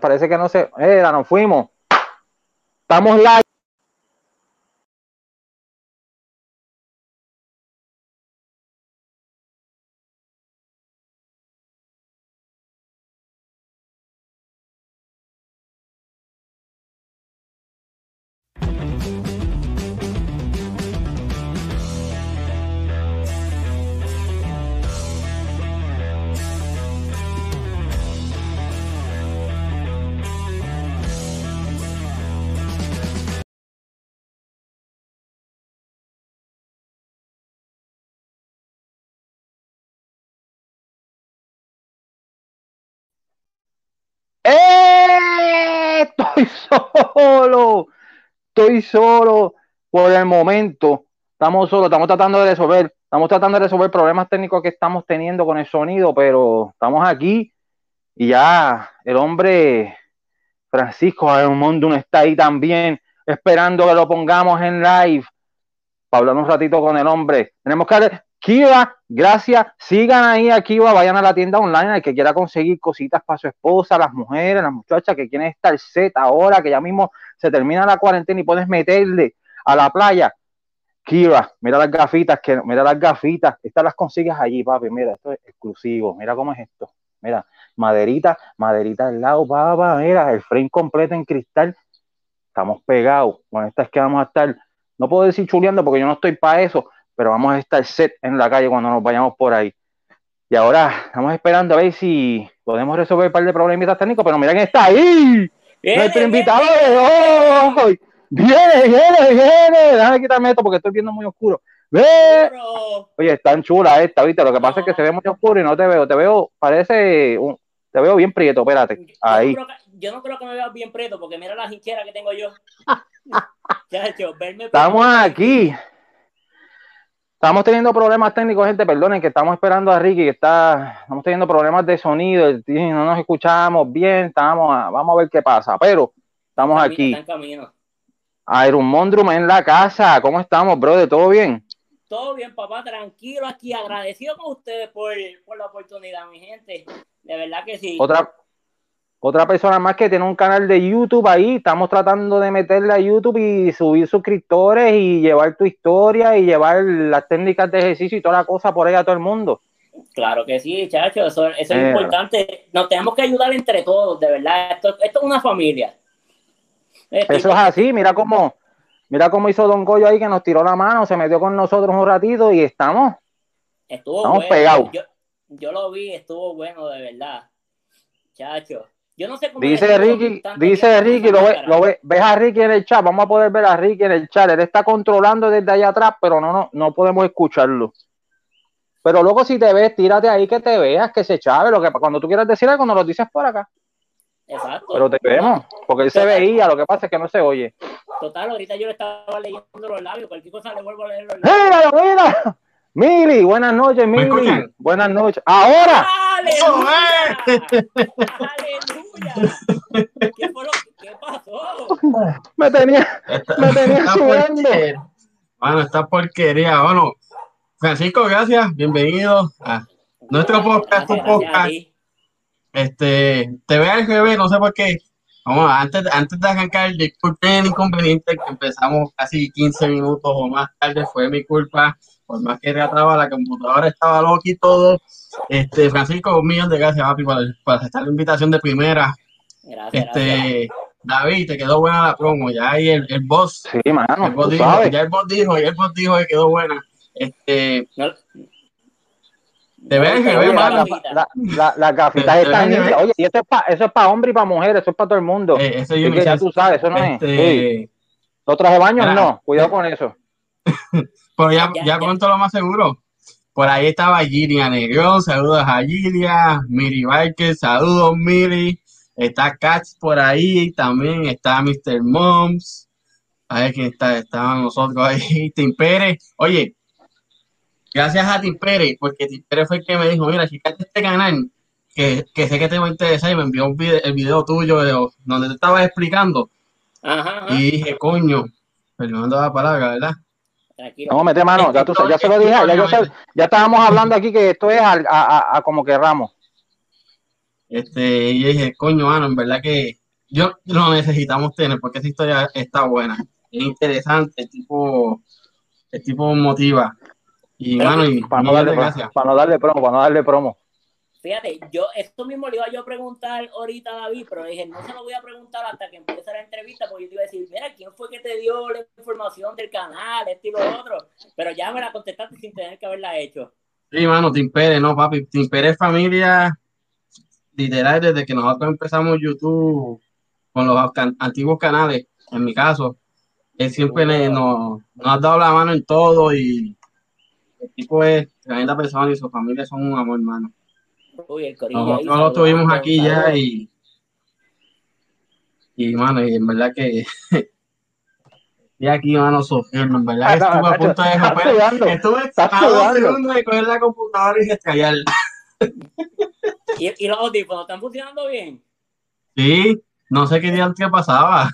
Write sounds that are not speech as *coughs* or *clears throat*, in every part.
parece que no se. Era, nos fuimos. Estamos live. Solo, estoy solo por el momento. Estamos solos, estamos tratando de resolver, estamos tratando de resolver problemas técnicos que estamos teniendo con el sonido, pero estamos aquí y ya el hombre Francisco no está ahí también, esperando que lo pongamos en live para hablar un ratito con el hombre. Tenemos que Kiva, gracias. Sigan ahí a Kiva, vayan a la tienda online, el que quiera conseguir cositas para su esposa, las mujeres, las muchachas que quieren estar set ahora, que ya mismo se termina la cuarentena y puedes meterle a la playa. Kiva, mira las gafitas, que, mira las gafitas, estas las consigues allí, papi, mira, esto es exclusivo, mira cómo es esto, mira, maderita, maderita al lado, papá, mira, el frame completo en cristal, estamos pegados, con estas que vamos a estar, no puedo decir chuleando porque yo no estoy para eso, pero vamos a estar set en la calle cuando nos vayamos por ahí. Y ahora estamos esperando a ver si podemos resolver un par de problemitas técnicos, pero mira quién está ahí. Nuestro invitado de hoy. Viene, viene, viene. Déjame quitarme esto porque estoy viendo muy oscuro. Ve. Oye, es tan chula esta, ¿viste? Lo que pasa es que se ve muy oscuro y no te veo. Te veo, parece, un, te veo bien prieto, espérate. Ahí. Yo no, creo que, me veas bien prieto porque mira la hinchera que tengo yo. *laughs* Estamos aquí. Estamos teniendo problemas técnicos, gente, perdonen que estamos esperando a Ricky, que está, estamos teniendo problemas de sonido, no nos escuchamos bien, estamos vamos a ver qué pasa, pero estamos aquí. Iron Mondrum en la casa, ¿cómo estamos, brother? ¿Todo bien? Todo bien, papá, tranquilo aquí, agradecido con ustedes por, por la oportunidad, mi gente, de verdad que sí. Otra, otra persona más que tiene un canal de YouTube ahí, estamos tratando de meterle a YouTube y subir suscriptores y llevar tu historia y llevar las técnicas de ejercicio y toda la cosa por ahí a todo el mundo. Claro que sí, chacho, eso, es eh. importante. Nos tenemos que ayudar entre todos, de verdad. Esto, es una familia. eso es así, mira cómo, mira cómo hizo Don Goyo ahí que nos tiró la mano, se metió con nosotros un ratito y estamos, estuvo estamos pegados. Yo, yo lo vi, estuvo bueno, de verdad. Chacho. Yo no sé cómo dice Ricky, dice Ricky, lo, ve, lo ve, ves a Ricky en el chat, vamos a poder ver a Ricky en el chat, él está controlando desde allá atrás, pero no, no, no podemos escucharlo. Pero luego si te ves, tírate ahí que te veas, que se chave, lo que cuando tú quieras decir algo, nos lo dices por acá. Exacto. Pero te vemos, porque él se veía, lo que pasa es que no se oye. Total, ahorita yo le estaba leyendo los labios, cualquier cosa le vuelvo a leer los labios. ¡Mira, mira! Mili, buenas noches, Mili. Buenas noches. Ahora. ¡Aleluya! ¡Aleluya! ¿Qué, fue lo, ¿Qué pasó? Me tenía, me tenía sudando. Bueno, esta porquería. Bueno, Francisco, gracias. Bienvenido a nuestro podcast, tu podcast. Este, te veo al bebé, no sé por qué. Vamos, antes, antes de arrancar, disculpen el inconveniente que empezamos casi 15 minutos o más tarde, fue mi culpa por más que trataba, la computadora estaba loca y todo. Este, Francisco, un millón de gracias, papi, por, aceptar la invitación de primera. Gracias, este, David, te quedó buena la promo, ya ahí el, el boss. Sí, mano, el boss dijo, ya el boss dijo, ya el boss dijo que quedó buena. Este, te ves, ve, mano. La, la, la gafita están Oye, y eso es para eso es para hombre y para mujer, eso es para todo el mundo. Eh, eso yo ya tú sabes, eso no este, es. Los trajes baños no, cuidado con eso. *laughs* Pero ya, ya, pronto lo más seguro. Por ahí estaba Gilia Negrón, saludos a Gilia, Miri Biker, saludos Miri. Está Cats por ahí, también está Mr. Moms. A ver quién está, estaban nosotros ahí, *laughs* Tim Pérez. Oye, gracias a Tim Pérez, porque Tim Pérez fue el que me dijo, mira, fíjate este canal, que, que, sé que te va a interesar, y me envió un video, el video tuyo de, donde te estabas explicando. Ajá, Y dije, coño, perdonando la palabra, ¿verdad? No, mete mano, ya, tú, ya se lo dije, ya, ya estábamos hablando aquí que esto es a, a, a, como querramos. Este, y dije, coño, mano, en verdad que yo lo necesitamos tener porque esa historia está buena, es interesante, el tipo, el tipo motiva. Y, mano, y para no, darle, para no darle promo, para no darle promo. Fíjate, yo esto mismo le iba yo a preguntar ahorita a David, pero dije, no se lo voy a preguntar hasta que empiece la entrevista, porque yo te iba a decir, mira, ¿quién fue que te dio la información del canal, este y lo otro? Pero ya me la contestaste sin tener que haberla hecho. Sí, mano, Tim Pérez, no, papi, Tim Pérez familia, literal, desde que nosotros empezamos YouTube con los antiguos canales, en mi caso, él siempre nos, nos ha dado la mano en todo y el tipo es tremenda persona y su familia son un amor, hermano. Uy, Nosotros lo tuvimos aquí ya y. Y, mano, y en verdad que. *laughs* y aquí, mano, sufriendo, en verdad. estuve a punto de romper. Estuve a dos segundos de coger la computadora y descargarla. *laughs* ¿Y, ¿Y los audífonos están funcionando bien? Sí, no sé qué día que pasaba.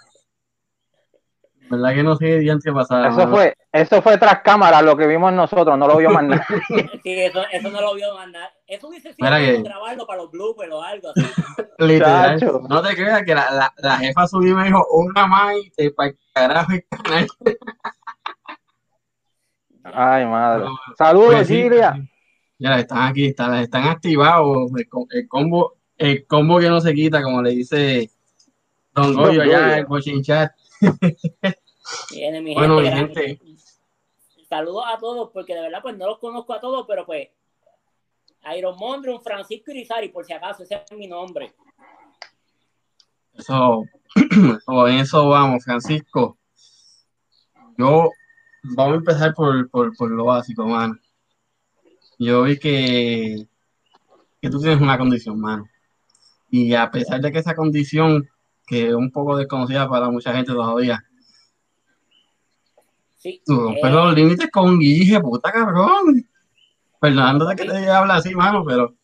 ¿Verdad que no sé qué qué pasaba? Eso fue, eso fue tras cámara lo que vimos nosotros, no lo vio más nadie. *laughs* sí, eso, eso no lo vio más nadie. Eso hubiese sido que... grabarlo para los bloopers o algo así. *laughs* Literal. No te creas que la, la, la jefa subió y me dijo una más y te para el carajo el *laughs* canal. Ay, madre. Saludos, pues Silvia. ya están aquí, están, están activados. El, el, combo, el combo que no se quita, como le dice Don Goyo allá en Coaching Chat bueno, gente, Saludos a todos, porque de verdad pues no los conozco a todos, pero pues Iron Mondrum, Francisco Irizarry, por si acaso, ese es mi nombre. *clears throat* Eso, en eso vamos, Francisco. Yo, vamos a empezar por, por, por lo básico, mano. Yo vi que, que tú tienes una condición, mano. Y a pesar de que esa condición que es un poco desconocida para mucha gente todavía. Sí, Tú rompes eh, los límites con Guille, puta cabrón. Fernando, que te habla así, mano, pero.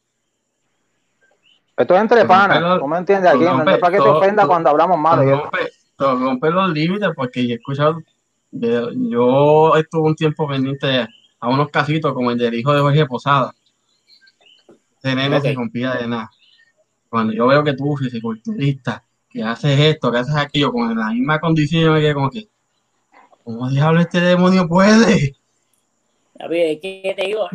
Esto es entre panas, ¿cómo entiendes aquí? no es para que te ofenda cuando hablamos mal. Tú rompes los límites porque yo he escuchado. Yo estuve un tiempo pendiente a unos casitos como el del hijo de Jorge Posada. Ese nene se rompía de nada. Cuando yo veo que tú, fisiculturista, que haces esto, que haces aquello, con la misma condición, yo me quedé como que, ¿cómo diablo este demonio puede? David, que te digo,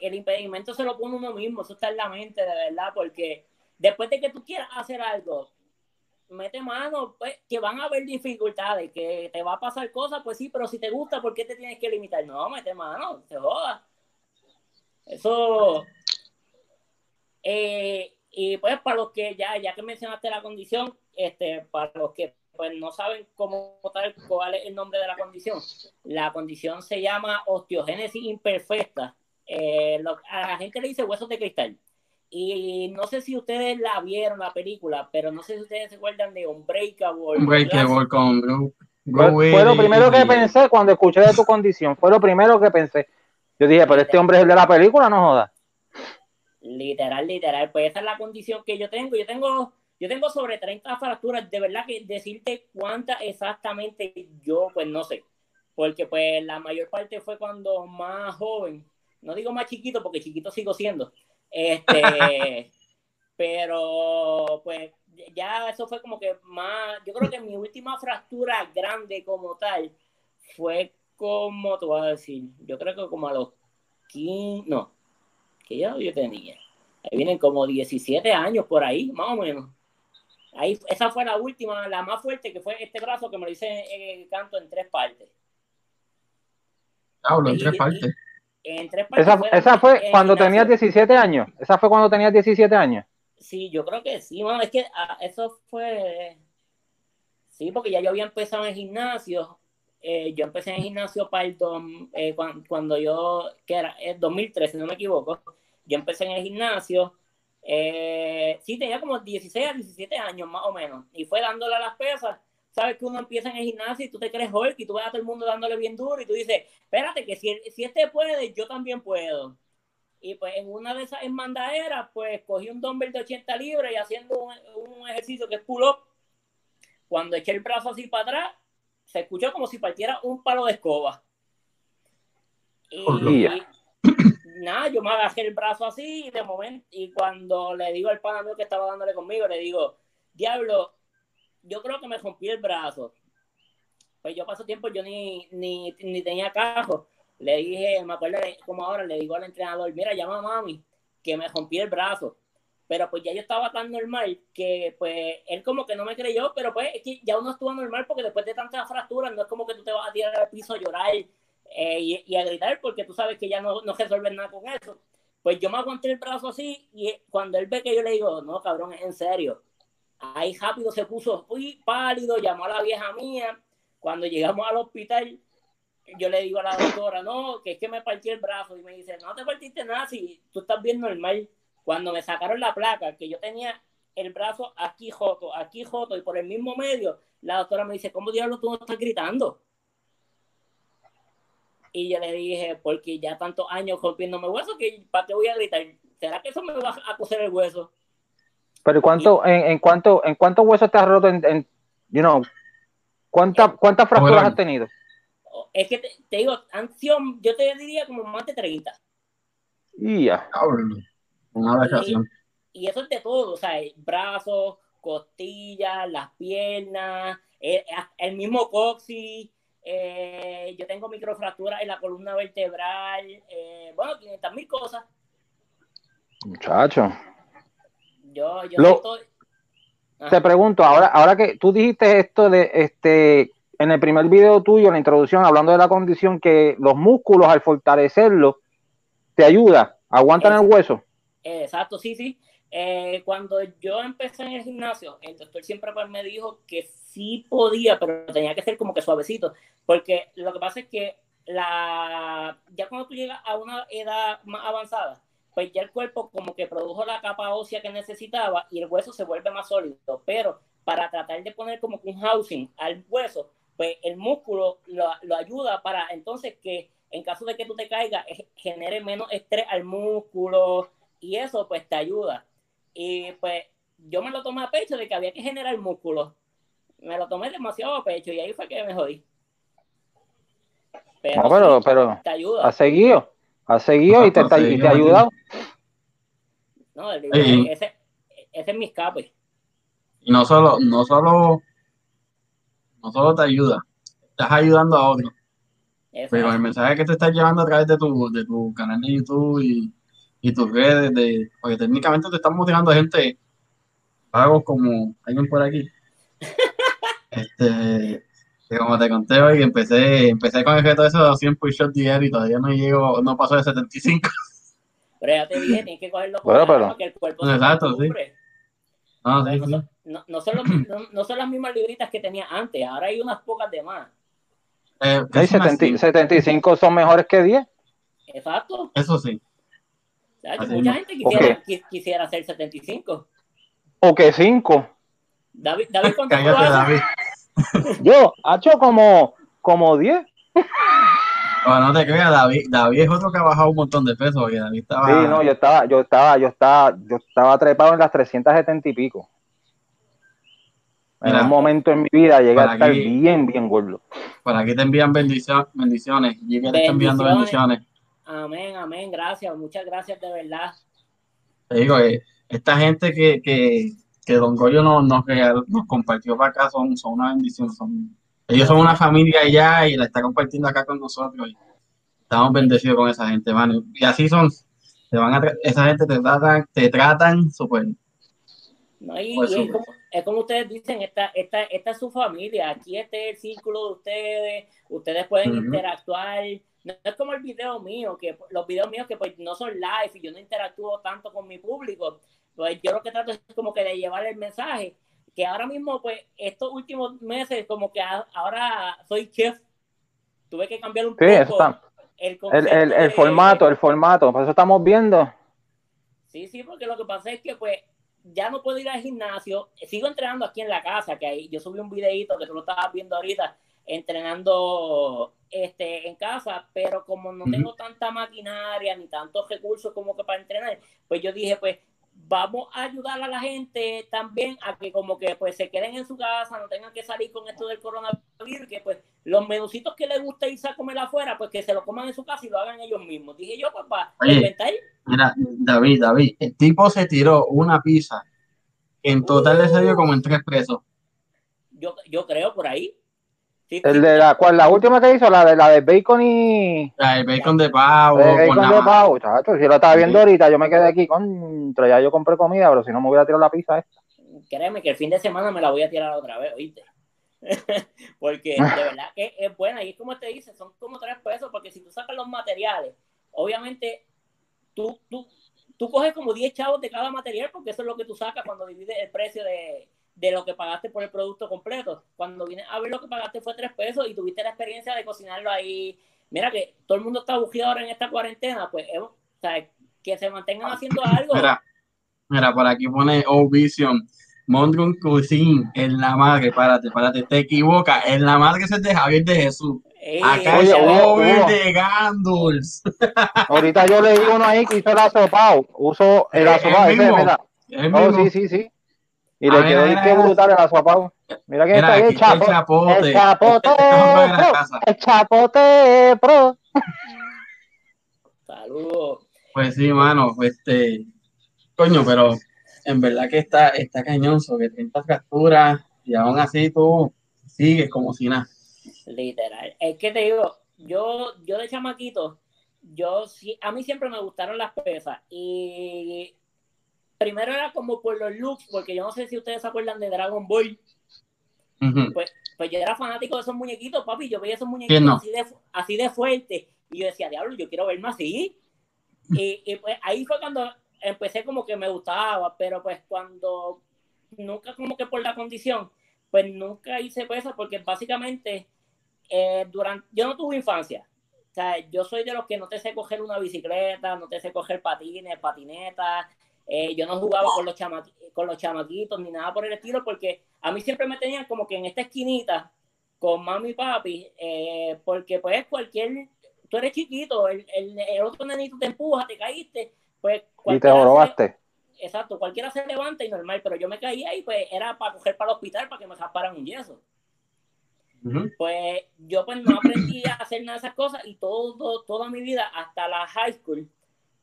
el impedimento se lo pone uno mismo, eso está en la mente, de verdad, porque después de que tú quieras hacer algo, mete mano, pues, que van a haber dificultades, que te va a pasar cosas, pues sí, pero si te gusta, ¿por qué te tienes que limitar? No, mete mano, te jodas. Eso, eh, y pues para los que ya, ya que mencionaste la condición, este, para los que pues no saben cómo tal cuál es el nombre de la condición, la condición se llama osteogénesis imperfecta. Eh, a la gente le dice huesos de cristal. Y no sé si ustedes la vieron la película, pero no sé si ustedes se acuerdan de Unbreakable. Unbreakable con fue, lo primero que pensé cuando escuché de tu condición. Fue lo primero que pensé. Yo dije, pero este hombre es el de la película, no joda. Literal, literal. Pues esa es la condición que yo tengo. Yo tengo, yo tengo sobre 30 fracturas. De verdad que decirte cuántas exactamente yo, pues no sé. Porque pues la mayor parte fue cuando más joven. No digo más chiquito, porque chiquito sigo siendo. Este, *laughs* pero pues ya eso fue como que más. Yo creo que mi última fractura grande como tal fue como, te voy a decir, yo creo que como a los 15, no, que ya yo tenía. Ahí vienen como 17 años por ahí, más o menos. Ahí, esa fue la última, la más fuerte, que fue este brazo que me lo hice en, canto en tres partes. Hablo en tres partes. En tres partes esa, fue, esa fue cuando tenías 17 años. Esa fue cuando tenías 17 años. Sí, yo creo que sí, es que ah, eso fue. Sí, porque ya yo había empezado en gimnasio. Eh, yo empecé en gimnasio para el eh, cuando, yo, que era, el 2013, si no me equivoco yo empecé en el gimnasio, eh, sí, tenía como 16 a 17 años más o menos, y fue dándole a las pesas. Sabes que uno empieza en el gimnasio y tú te crees Hulk y tú ves a todo el mundo dándole bien duro y tú dices, espérate, que si, si este puede, yo también puedo. Y pues en una de esas mandaderas, pues cogí un dumbbell de 80 libras y haciendo un, ejercicio que es pull-up. Cuando eché el brazo así para atrás, se escuchó como si partiera un palo de escoba. Y, nada, yo me agarré el brazo así y de momento, y cuando le digo al pana que estaba dándole conmigo, le digo, diablo, yo creo que me rompí el brazo. Pues yo paso tiempo, yo ni, ni, ni tenía cajo. Le dije, me acuerdo como ahora, le digo al entrenador, mira, llama a mami, que me rompí el brazo. Pero pues ya yo estaba tan normal que pues él como que no me creyó, pero pues es que ya uno estuvo normal porque después de tantas fracturas no es como que tú te vas a tirar al piso a llorar eh, y, a gritar porque tú sabes que ya no, no resuelves nada con eso. Pues yo me aguanté el brazo así y cuando él ve que yo le digo, no, cabrón, en serio. Ahí rápido se puso muy pálido, llamó a la vieja mía. Cuando llegamos al hospital, yo le digo a la doctora, no, que es que me partí el brazo. Y me dice, no te partiste nada si tú estás bien normal. Cuando me sacaron la placa, que yo tenía el brazo aquí joto, aquí joto, y por el mismo medio, la doctora me dice, ¿cómo diablos tú no estás gritando? Y yo le dije, porque ya tantos años rompiéndome hueso, que ¿para qué voy a gritar? ¿Será que eso me va a coser el hueso? Pero ¿cuánto, en, en, cuánto, en cuántos huesos te has roto en, en you know, ¿cuánta, ¿cuántas fracturas has tenido? Es que te, digo, ansión, yo te diría como más de 30. Y ya. Una y, y, eso es de todo, o sea, brazos, costillas, las piernas, el, el mismo coxis, eh, yo tengo microfracturas en la columna vertebral, eh, bueno, 500 mil cosas. Muchacho. Yo, yo Te pregunto, ahora, ahora que tú dijiste esto de este en el primer video tuyo, en la introducción, hablando de la condición que los músculos al fortalecerlo te ayuda, aguantan el hueso. Exacto, sí, sí. Eh, cuando yo empecé en el gimnasio, el doctor siempre pues me dijo que sí podía, pero tenía que ser como que suavecito, porque lo que pasa es que la, ya cuando tú llegas a una edad más avanzada, pues ya el cuerpo como que produjo la capa ósea que necesitaba y el hueso se vuelve más sólido, pero para tratar de poner como un housing al hueso, pues el músculo lo, lo ayuda para entonces que en caso de que tú te caigas, eh, genere menos estrés al músculo y eso pues te ayuda. Y pues yo me lo tomé a pecho de que había que generar músculo. Me lo tomé demasiado a pecho y ahí fue que me jodí. Pero, no, pero, te ayuda. Ha seguido, ha seguido y te, *laughs* te, ha ayudado. No, ese, es mi escape. Y no solo, no solo, no solo te ayuda, estás ayudando a otros. Pero el mensaje que te estás llevando a través de tu, de tu canal de YouTube y, y tus redes, de, porque técnicamente te están motivando a gente, pagos como alguien por aquí. *laughs* este, que como te conté hoy, empecé, empecé con el reto de esos 100 push-ups diarios y todavía no llego, no paso de 75. Pero ya te dije, tienes que cogerlo bueno, pero... que el cuerpo Exacto, sí. No, sí, no, no, no, son no, son las mismas libritas que tenía antes, ahora hay unas pocas de más. Eh, 75 son mejores que 10. Exacto. Eso sí. Mucha gente quisiera, quisiera hacer 75. O que 5. David, David, ¿cuánto Cállate, David. *laughs* Yo, ha hecho como, como 10. *laughs* Bueno, no te creas, David, David es otro que ha bajado un montón de peso, porque David estaba... Sí, no, yo estaba, yo estaba, yo estaba, yo estaba trepado en las 370 y pico. En un momento en mi vida llegué a estar bien, bien gordo. Para aquí te envían bendiciones, bendiciones. Y te está enviando bendiciones. Amén, amén, gracias, muchas gracias de verdad. Te digo, eh, esta gente que, que, que Don Goyo nos, nos, nos compartió para acá son, son una bendición. Son, ellos son una familia allá y la está compartiendo acá con nosotros. Y estamos bendecidos con esa gente, mano. Y así son. Te van a esa gente te tratan, te tratan súper. No, y, es, como, ustedes dicen, esta, esta, esta es su familia, aquí este es el círculo de ustedes, ustedes pueden interactuar. No es como el video mío, que los videos míos que pues no son live y yo no interactúo tanto con mi público. Pues yo lo que trato es como que de llevar el mensaje, que ahora mismo, pues, estos últimos meses, como que ahora soy chef, tuve que cambiar un poco el, el, el, formato, el formato, por eso estamos viendo. Sí, sí, porque lo que pasa es que, pues, ya no puedo ir al gimnasio, sigo entrenando aquí en la casa, que ahí yo subí un videito que tú lo estabas viendo ahorita, entrenando este, en casa, pero como no tengo tanta maquinaria ni tantos recursos como que para entrenar, pues yo dije, pues vamos a ayudar a la gente también a que como que pues se queden en su casa, no tengan que salir con esto del coronavirus, que pues los menucitos que les gusta irse a comer afuera, pues que se lo coman en su casa y lo hagan ellos mismos. Dije yo, papá, Mira, David, David, el tipo se tiró una pizza en total le salió como en tres pesos. Yo, yo creo por ahí. El de la cual la última que hizo, la de la de bacon y. La de bacon de pavo. El bacon de pavo, chacho. Si lo estaba viendo ahorita, yo me quedé aquí contra. Ya yo compré comida, pero si no me hubiera tirado la pizza esta. Créeme que el fin de semana me la voy a tirar otra vez, oíste. *laughs* porque *laughs* de verdad que es buena. Y es como te dice, son como tres pesos, porque si tú sacas los materiales, obviamente tú, tú, tú coges como 10 chavos de cada material, porque eso es lo que tú sacas cuando divides el precio de, de lo que pagaste por el producto completo. Cuando vienes a ver lo que pagaste fue 3 pesos y tuviste la experiencia de cocinarlo ahí. Mira que todo el mundo está bugido ahora en esta cuarentena, pues o sea, que se mantengan haciendo algo. Mira, mira por aquí pone O Vision. Mondron Cuisine, en la madre, párate, párate, te equivoca, en la madre se te Javier de Jesús. Acá oye, es de Ganduls. *laughs* Ahorita yo leí uno ahí que hizo el asopao. Uso el asopao. Ese, mira. Oh, sí, sí, sí. Y le quedó mira, qué brutal el asopao. Mira que está ahí el, chapo, el chapote. El chapote pro. El chapote pro. Saludos. Pues sí, mano. Este. Coño, pero en verdad que está, está cañoso, que tienes capturas y aún así tú sigues como si nada. Literal. Es que te digo, yo, yo de chamaquito, yo sí, a mí siempre me gustaron las pesas. Y primero era como por los looks, porque yo no sé si ustedes se acuerdan de Dragon Ball. pues, pues, yo era fanático de esos muñequitos, papi. Yo veía esos muñequitos así, de, así de fuerte. Y yo decía, diablo, yo quiero verme así. *laughs* Y, y, pues ahí fue cuando empecé como que me gustaba, pero pues cuando nunca como que por la condición, pues nunca hice pesas porque básicamente eh, durante, yo no tuve infancia. O sea, yo soy de los que no te sé coger una bicicleta, no te sé coger patines, patinetas. Eh, yo no jugaba con los, con los chamaquitos ni nada por el estilo, porque a mí siempre me tenían como que en esta esquinita con mami y papi, eh, porque pues cualquier, tú eres chiquito, el, el, otro nenito te empuja, te caíste, pues... Y te jorobaste. Exacto, cualquiera se levanta y normal, pero yo me caía y pues era para coger para el hospital para que me rasparan un yeso. Pues yo pues no aprendí a hacer nada de esas cosas y todo, toda mi vida, hasta la high school,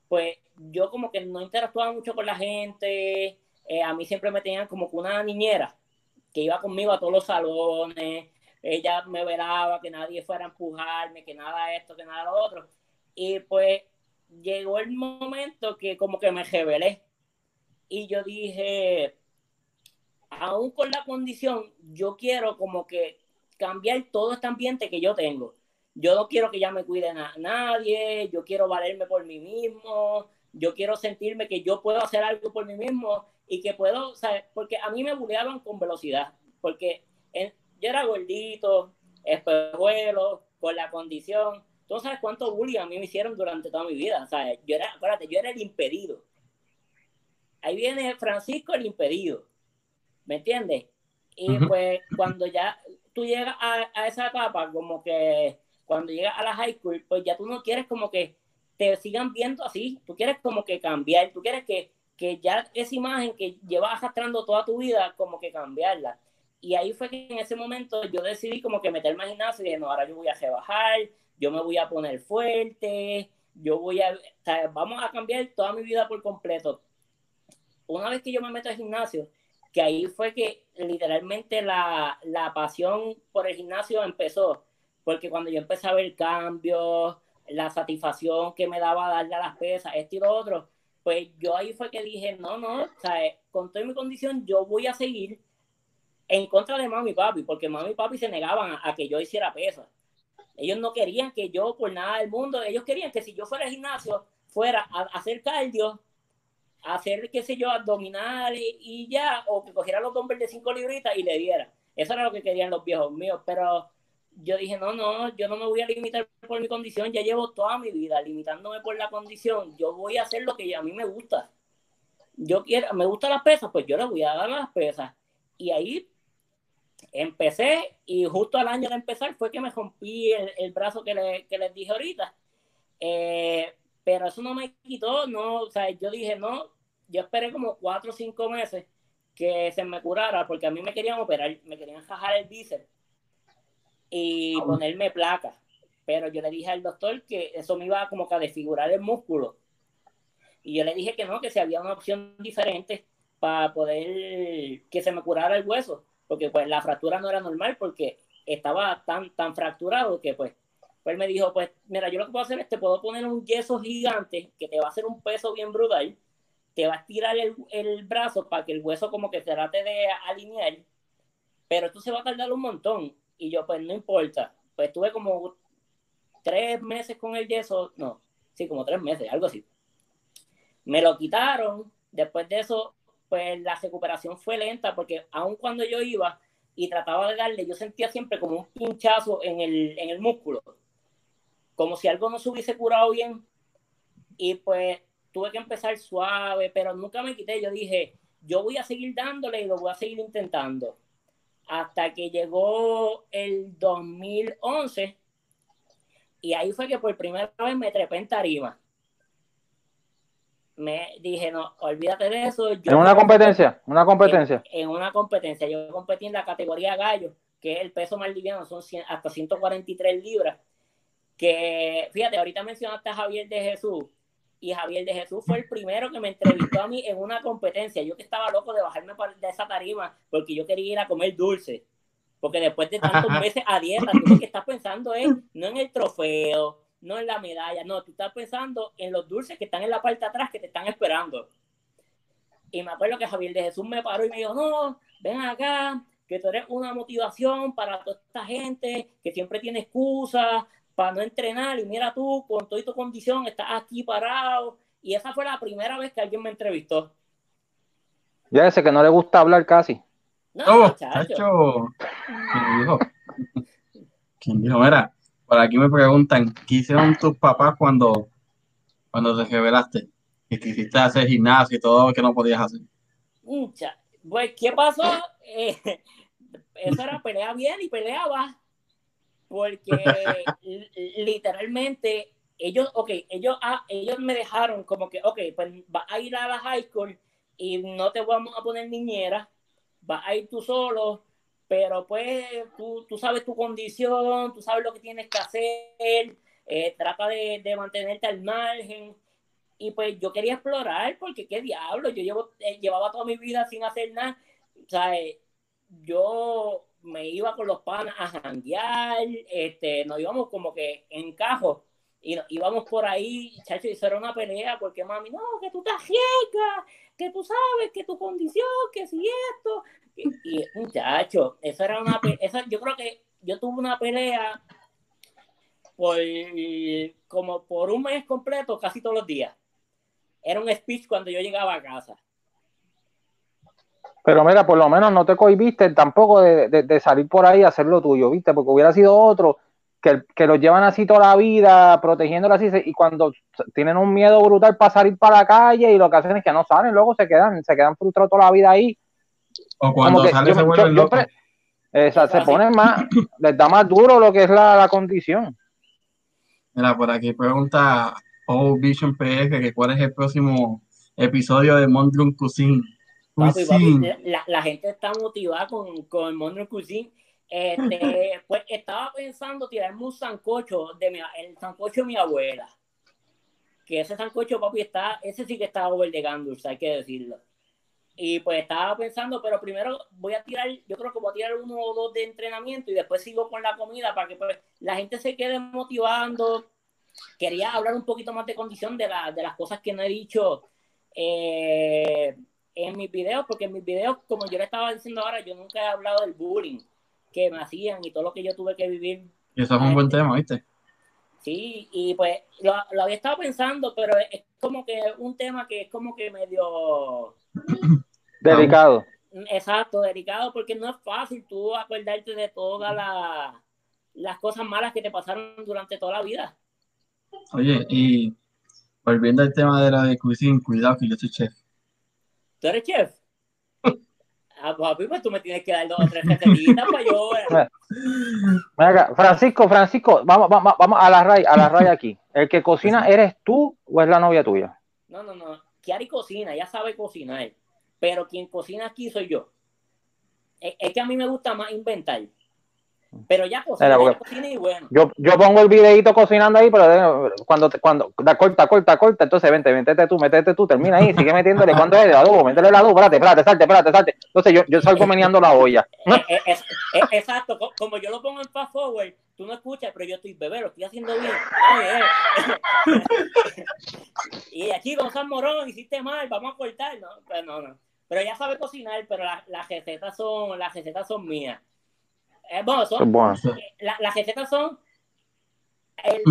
pues yo como que no interactuaba mucho con la gente, eh, a mí siempre me tenían como que una niñera que iba conmigo a todos los salones, ella me velaba, que nadie fuera a empujarme, que nada esto, que nada lo otro. Y pues llegó el momento que como que me rebelé y yo dije, aún con la condición, yo quiero como que cambiar todo este ambiente que yo tengo. Yo no quiero que ya me cuiden a nadie, yo quiero valerme por mí mismo, yo quiero sentirme que yo puedo hacer algo por mí mismo y que puedo, sea, porque a mí me buleaban con velocidad, porque yo era gordito, espejuelo, con la condición. ¿Tú sabes cuánto bullying a mí me hicieron durante toda mi vida? Sea, yo era, acuérdate, yo era el impedido. Ahí viene Francisco el impedido. ¿Me entiendes? Y pues cuando ya tú llegas a, esa etapa, como que cuando llegas a la high school, pues ya tú no quieres como que te sigan viendo así, tú quieres como que cambiar, tú quieres que, que ya esa imagen que llevas arrastrando toda tu vida, como que cambiarla. Y ahí fue que en ese momento yo decidí como que meterme al gimnasio y dije, no, ahora yo voy a rebajar, yo me voy a poner fuerte, yo voy a, vamos a cambiar toda mi vida por completo. Una vez que yo me meto al gimnasio, que ahí fue que literalmente la, la, pasión por el gimnasio empezó, porque cuando yo empecé a ver cambios, la satisfacción que me daba darle a las pesas, esto y lo otro, pues yo ahí fue que dije, no, no, sea, con toda mi condición yo voy a seguir en contra de mami y papi, porque mami y papi se negaban a, que yo hiciera pesas. Ellos no querían que yo, por nada del mundo, ellos querían que si yo fuera al gimnasio, fuera a, a hacer cardio hacer, qué sé yo, abdominales y ya, o que cogiera los dumbbells de 5 libritas y le diera. Eso era lo que querían los viejos míos, pero yo dije, no, no, yo no me voy a limitar por mi condición, ya llevo toda mi vida limitándome por la condición, yo voy a hacer lo que a mí me gusta. Yo quiero, me gustan las pesas, pues yo le voy a dar las pesas. Y ahí empecé y justo al año de empezar fue que me rompí el, brazo que, le, que les dije ahorita. Eh, pero eso no me quitó, no, o sea, yo dije, no, yo esperé como cuatro o cinco meses que se me curara, porque a mí me querían operar, me querían jajar el bíceps y ponerme placa. Pero yo le dije al doctor que eso me iba como que a desfigurar el músculo. Y yo le dije que no, que si había una opción diferente para poder que se me curara el hueso, porque pues la fractura no era normal porque estaba tan, tan fracturado que pues, pues él me dijo, pues mira, yo lo que puedo hacer es te puedo poner un yeso gigante que te va a hacer un peso bien brutal, te va a estirar el, el brazo para que el hueso como que se trate de alinear, pero esto se va a tardar un montón. Y yo, pues no importa, pues tuve como tres meses con el yeso, no, sí, como tres meses, algo así. Me lo quitaron, después de eso, pues la recuperación fue lenta porque aun cuando yo iba y trataba de darle, yo sentía siempre como un pinchazo en el, en el músculo, como si algo no se hubiese curado bien. Y pues tuve que empezar suave, pero nunca me quité. Yo dije, yo voy a seguir dándole y lo voy a seguir intentando. Hasta que llegó el 2011 y ahí fue que por primera vez me trepé en tarima me dije, no, olvídate de eso. ¿En una competencia? ¿Una competencia? En, una competencia. Yo competí en la categoría gallo, que es el peso más liviano, son hasta 143 libras. Que, fíjate, ahorita mencionaste a Javier de Jesús, y Javier de Jesús fue el primero que me entrevistó a mí en una competencia. Yo que estaba loco de bajarme de esa tarima porque yo quería ir a comer dulce. Porque después de tantos meses a dieta, tú lo que estás pensando es no en el trofeo, no en la medalla, no, tú estás pensando en los dulces que están en la parte de atrás que te están esperando. Y me acuerdo que Javier de Jesús me paró y me dijo, no, ven acá, que tú eres una motivación para toda esta gente que siempre tiene excusas para no entrenar y mira tú, con toda tu condición, estás aquí parado. Y esa fue la primera vez que alguien me entrevistó. Ya ese que no le gusta hablar casi. No, oh, chacho. ¿Quién dijo? ¿Quién dijo? Mira, por aquí me preguntan, ¿qué hicieron tus papás cuando, cuando te revelaste? Que quisiste hacer gimnasio y todo lo que no podías hacer. Pues, ¿qué pasó? Eh, *laughs* eso era pelea bien y peleaba. Porque literalmente ellos, ok, ellos, ah, ellos me dejaron como que, ok, pues vas a ir a la high school y no te vamos a poner niñera, vas a ir tú solo, pero pues tú, tú, sabes tu condición, tú sabes lo que tienes que hacer, eh, trata de, de, mantenerte al margen. Y pues yo quería explorar, porque qué diablo, yo llevo, eh, llevaba toda mi vida sin hacer nada. O sea, eh, yo me iba con los panas a janguear, este, nos íbamos como que en cajo y íbamos por ahí, chacho, y eso era una pelea, porque mami, no, que tú estás rica, que tú sabes que tu condición, que si esto, y, muchacho, eso era una, esa, yo creo que yo tuve una pelea por como por un mes completo, casi todos los días. Era un speech cuando yo llegaba a casa. Pero mira, por lo menos no te cohibiste tampoco de, de, salir por ahí a hacer lo tuyo, ¿viste? Porque hubiera sido otro que, que los llevan así toda la vida, protegiéndolo así, y cuando tienen un miedo brutal para salir para la calle y lo que hacen es que no salen, luego se quedan, se quedan frustrados toda la vida ahí o cuando sale se vuelve loco. se pone más, *coughs* les da más duro lo que es la, condición. Mira, por aquí pregunta O Vision PF que cuál es el próximo episodio de Mondrum Cuisine. La, gente está motivada con, con Mondrum Cuisine. Este, *laughs* pues estaba pensando tirarme un sancocho de mi, el sancocho de mi abuela. Que ese sancocho, papi, está, ese sí que está over de hay que decirlo. Y pues estaba pensando, pero primero voy a tirar, yo creo que voy a tirar uno o dos de entrenamiento y después sigo con la comida para que pues, la gente se quede motivando. Quería hablar un poquito más de condición de, la, de las cosas que no he dicho eh, en mis videos, porque en mis videos, como yo le estaba diciendo ahora, yo nunca he hablado del bullying que me hacían y todo lo que yo tuve que vivir. Y eso es un buen tema, ¿viste? Sí, y pues lo, lo había estado pensando, pero es como que un tema que es como que medio *coughs* Dedicado. Exacto, dedicado, porque no es fácil tú acordarte de todas las cosas malas que te pasaron durante toda la vida. Oye, y volviendo al tema de la de cuisine, cuidado que yo soy chef. ¿Tú eres chef? Ah, papi, pues tú me tienes que dar dos o tres recetitas para yo. Venga, Francisco, Francisco, vamos, vamos, a la raya, a la raya aquí. ¿El que cocina eres tú o es la novia tuya? No, no, no Kiari cocina, ella sabe cocinar, pero quien cocina aquí soy yo. Es, que a mí me gusta más inventar. Pero ya cocina, y bueno. Yo, yo pongo el videito cocinando ahí, pero cuando, cuando da corta, corta, corta, entonces vente, métete tú, métete tú, termina ahí, sigue metiéndole cuando es el adobo, métele el adobo, espérate, espérate, salte, espérate, salte. Entonces yo, yo salgo meneando la olla. *laughs* exacto, como yo lo pongo en fast forward, tú no escuchas, pero yo estoy bebé, lo estoy haciendo bien. *laughs* y aquí Gonzalo Morón, hiciste mal, vamos a cortar, no, pues no, no. Pero ella sabe cocinar, pero las recetas son, las recetas son mías. Eh, bueno, son, las recetas son el,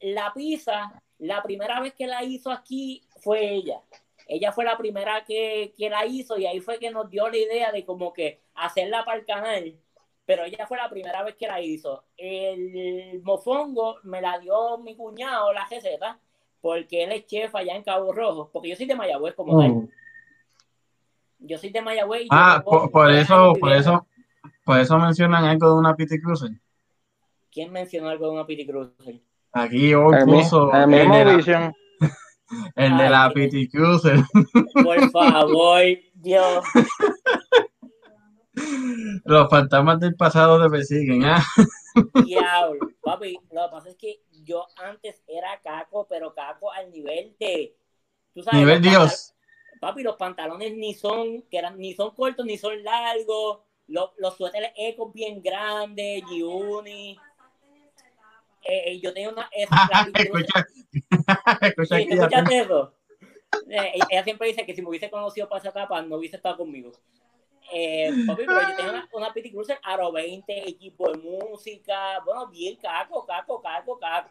la pizza, la primera vez que la hizo aquí fue ella. Ella fue la primera que, que, la hizo y ahí fue que nos dio la idea de como que hacerla para el canal. Pero ella fue la primera vez que la hizo. El mofongo me la dio mi cuñado, la receta, porque él es chef allá en Cabo Rojo, porque yo soy de Mayagüez como tal. Mm. Yo soy de Mayagüez. ah, por, eso, por eso, por eso mencionan algo de una Pity Cruiser. ¿Quién mencionó algo de una Pity Cruiser? Aquí hoy puso el, el, de la, *laughs* el de la Pity Cruiser. *laughs* Por favor, Dios. Los fantasmas del pasado te persiguen, ¿ah? Diablo, papi, lo que pasa es que yo antes era caco, pero caco al nivel de. ¿tú sabes, nivel Dios. Papi, los pantalones ni son, que eran, ni son cortos ni son largos los, los suéteres ecos bien grandes, Giuni. Eh, eh, yo tengo una. *laughs* escucha, *laughs* escucha sí, ¿Escuchaste eso? Eh, ella siempre dice que si me hubiese conocido para esa etapa, no hubiese estado conmigo. Eh, papi, pero yo tengo una, una PT Cruiser Aro 20, equipo de música, bueno, bien caco, caco, caco, caco.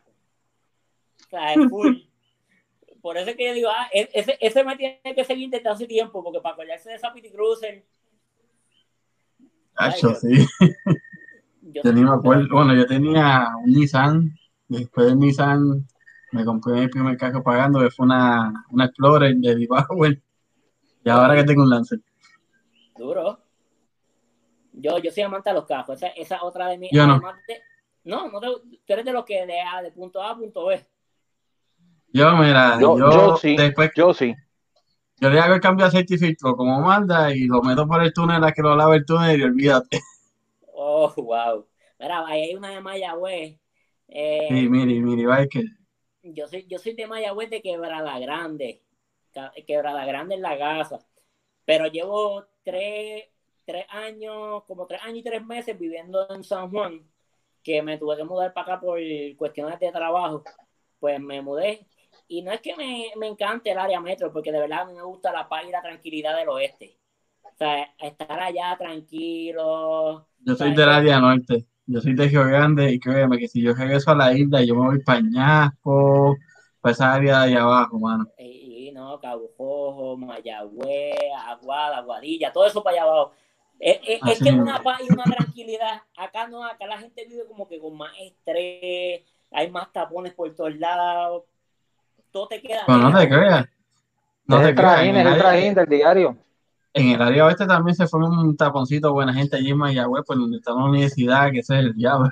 O sea, es full. Por eso es que yo digo, ah, e, ese, ese me tiene que seguir desde hace tiempo, porque para acordarse de esa PT Cruiser, sí. Yo, bueno, yo tenía un Nissan, después del Nissan me compré mi primer carro pagando, que fue una, una Explorer de D-Power, y ahora que tengo un Lancer. Duro. Yo, yo soy amante de los carros, esa, esa otra de mis... Yo no. no, no tú eres de los que de, A, de punto A a punto B. Yo, mira, yo, yo, sí, después, yo sí. Yo le hago el cambio de aceite y filtro como manda y lo meto por el túnel a que lo lave el túnel y olvídate. *laughs* Oh, wow. Mira, ahí hay una de Mayagüez. Eh, sí, mire, mire, va que. Yo soy, yo soy de Mayagüez de Quebrada Grande. Quebrada Grande en la casa. Pero llevo tres, tres años, como tres años y tres meses viviendo en San Juan, que me tuve que mudar para acá por cuestiones de trabajo. Pues me mudé y no es que me, me encante el área metro, porque de verdad a mí me gusta la paz y la tranquilidad del oeste. O sea, estar allá tranquilo. Yo soy del área norte. Yo soy de Río Grande y créeme que si yo regreso a la isla, yo me voy para Ñasco, para esa área de allá abajo, mano. Y, no, Cabo Rojo, Mayagüez, Aguada, Aguadilla, todo eso para allá abajo. Es, es, que una paz y una tranquilidad. Acá no, acá la gente vive como que con más estrés, hay más tapones por todos lados todo te queda. Pero no te creas. No te creas. En el trajín del diario. En el área oeste también se fue un taponcito buena gente allí en Mayagüez, por donde está la universidad, que ese es el diablo.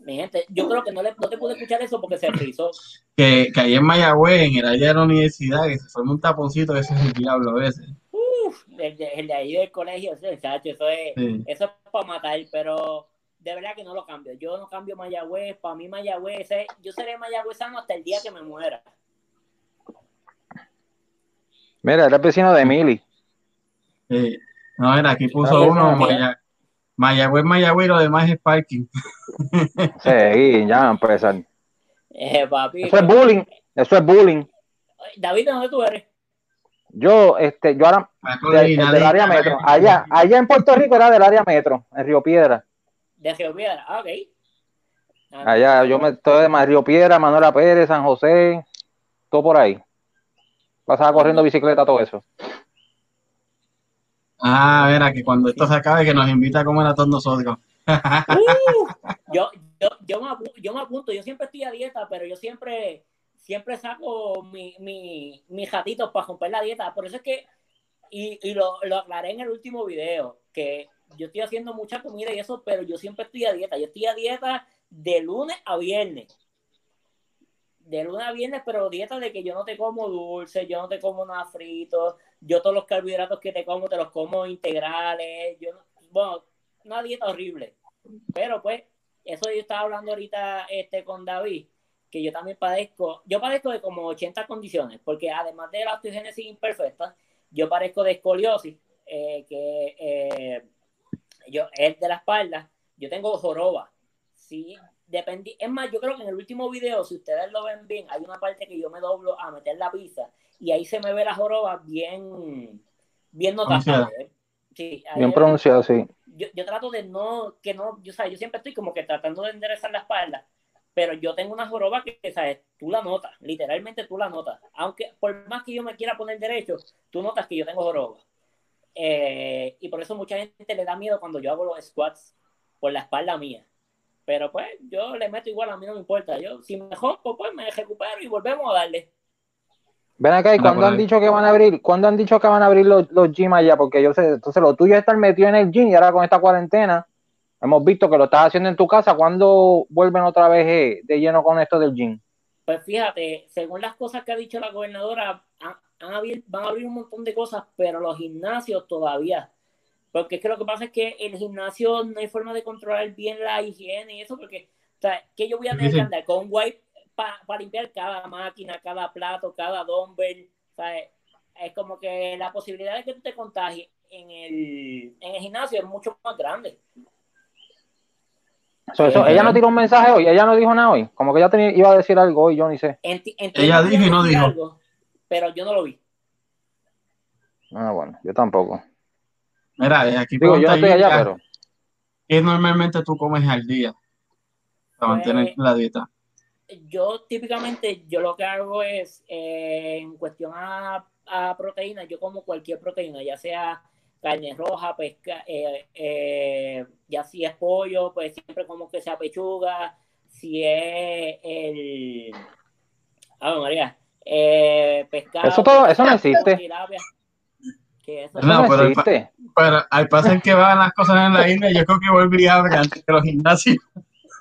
Mi gente, yo creo que no, le, no te pude escuchar eso porque se frizó. Que, que ahí en Mayagüez, en el área de la universidad, que se fue un taponcito, ese es el diablo a veces. Uf, el de, el de ahí del colegio, ese, chacho, eso es, eso es para matar, pero de verdad que no lo cambio. Yo no cambio Mayagüez. Para mí Mayagüez, yo seré mayagüezano hasta el día que me muera. Mira, era vecino de Emily. Sí. No, era aquí puso uno Mayagüez, Mayagüez y lo demás es parking. sí, ya empezar. Eh, papi, eso es bullying, eso es bullying. David, ¿de dónde tú eres? Yo, este, yo ahora del área metro. Allá, allá en Puerto Rico era del área metro, en Río Piedra de Río Piedra, ah, ok. Ah, Allá, yo me estoy de Río Piedra, Manuela Pérez, San José, todo por ahí. Pasaba corriendo bicicleta, todo eso. Ah, verá, que cuando esto se acabe, que nos invita a comer a todos nosotros. Uh, *laughs* yo, yo, yo, me apunto, yo me apunto, yo siempre estoy a dieta, pero yo siempre, siempre saco mi, mi, mis jatitos para romper la dieta. Por eso es que, y, y lo, lo aclaré en el último video, que yo estoy haciendo mucha comida y eso, pero yo siempre estoy a dieta. Yo estoy a dieta de lunes a viernes. de luna a viernes, pero dieta de que yo no te como dulce, yo no te como nada frito, yo todos los carbohidratos que te como te los como integrales, yo bueno, una dieta horrible. Pero pues, eso yo estaba hablando ahorita este, con David, que yo también padezco, yo padezco de como 80 condiciones, porque además de la osteogénesis imperfecta, yo padezco de escoliosis, eh, que eh, yo, es de la espalda, yo tengo joroba. Sí, dependí, es más, yo creo que en el último video, si ustedes lo ven bien, hay una parte que yo me doblo a meter la pizza y ahí se me ve la joroba bien, bien notada. Sí, bien pronunciado, sí. Yo, yo, trato de no, que no, yo, yo siempre estoy como que tratando de enderezar la espalda, pero yo tengo una joroba que, ¿sabes? Tú la notas, literalmente tú la notas. Aunque por más que yo me quiera poner derecho, tú notas que yo tengo joroba. Eh, y por eso mucha gente le da miedo cuando yo hago los squats por la espalda mía. Pero pues yo le meto igual, a mí no me importa. Yo, si me jopo, pues me recupero y volvemos a darle. Ven acá, ¿y cuándo han dicho que van a abrir? ¿Cuándo han dicho que van a abrir los, los gyms allá? Porque yo sé, entonces lo tuyo es estar metido en el gym y ahora con esta cuarentena hemos visto que lo estás haciendo en tu casa. ¿Cuándo vuelven otra vez eh, de lleno con esto del gym? Pues fíjate, según las cosas que ha dicho la gobernadora, van a abrir un montón de cosas, pero los gimnasios todavía. Porque es que lo que pasa es que el gimnasio no hay forma de controlar bien la higiene y eso, porque, o sea, que yo voy a tener que andar con un wipe para limpiar cada máquina, cada plato, cada dumbbell. O sea, es como que la posibilidad de que tú te contagies en el, en el gimnasio es mucho más grande. Eso, ella no tiró un mensaje hoy, ella no dijo nada hoy. Como que ella tenía, iba a decir algo hoy, yo ni sé. ella dijo y no dijo pero yo no lo vi. Ah, bueno, yo tampoco. Mira, aquí Digo, yo no estoy allá, pero... ¿Qué normalmente tú comes al día para mantener pues, la dieta? Yo típicamente, yo lo que hago es, eh, en cuestión a, a proteína, yo como cualquier proteína, ya sea carne roja, pesca, eh, eh, ya si es pollo, pues siempre como que sea pechuga, si es el... Ah, María, eh, pescado. Eso, todo, eso no existe. eso no, pero, existe. pero al paso que van las cosas en la isla, yo creo que volvería a abrir antes que los gimnasios.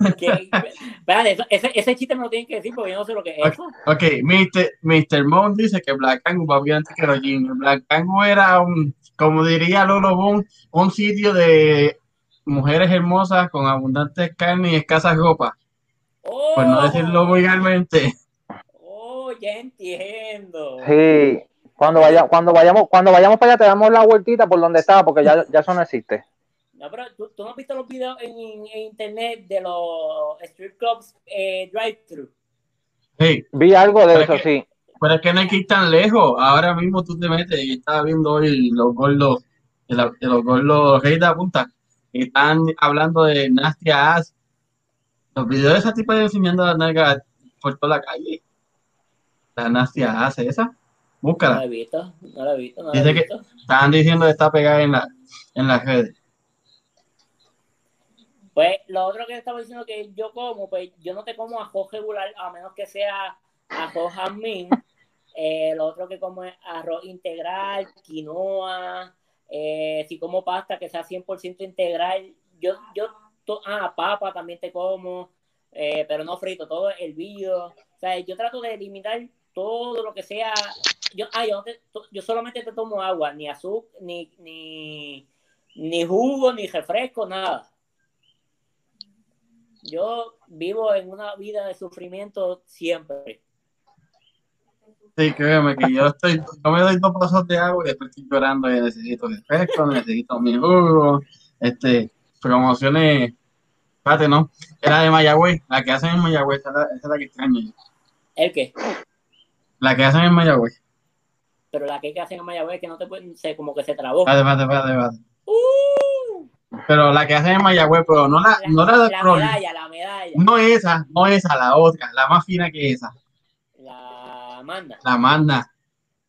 *laughs* ese, ese, chiste me lo tienen que decir porque yo no sé lo que es eso. Ok, Mr. Mr. Moon dice que Black Angus va a abrir antes que los gym. Black Angus era un, como diría Lolo Boom, un sitio de mujeres hermosas con abundantes carne y escasas ropa. Oh. Por no decirlo vulgarmente ya entiendo. Sí, cuando, vaya, cuando, vayamos, cuando vayamos para allá te damos la vueltita por donde estaba, porque ya, ya eso no existe. No, pero ¿tú, no has visto los videos en, internet de los strip clubs eh, drive-thru. Sí. Vi algo de eso, sí. Pero es que no hay que ir tan lejos. Ahora mismo tú te metes y estaba viendo hoy los gordos, los gordos reyes de la punta, y están hablando de Nasty Ass. Los videos de esa tipo de enseñando a nalga por toda la calle. La Nastia hace esa. Búscala. No la he visto, no la he visto. No Dice que estaban diciendo que está pegada en, la, en las redes. Pues lo otro que estaba diciendo que yo como, pues yo no te como ajo regular, a menos que sea ajo jamín. *laughs* Eh, lo otro que como es arroz integral, quinoa, eh, si como pasta que sea 100% integral. Yo, yo, ah, papa también te como, eh, pero no frito, todo hervido. O sea, yo trato de eliminar todo lo que sea. Yo, ah, yo, solamente te tomo agua, ni azúcar, ni, ni, ni jugo, ni refresco, nada. Yo vivo en una vida de sufrimiento siempre. Sí, créeme que yo estoy, yo me doy dos pasos de agua y después estoy llorando y necesito refresco, necesito mi jugo, este, promociones, espérate, no, era de Mayagüez, la que hacen en Mayagüez, esa es la, que extraño ¿El qué? La que hacen en Mayagüez. Pero la que hacen en Mayagüez que no te pueden, se, como que se trabó. Vale, vale, vale, vale. Uh. Pero la que hacen en Mayagüez, pero no la, no la, la medalla, la medalla. No esa, no esa, la otra, la más fina que esa. La manda. La manda.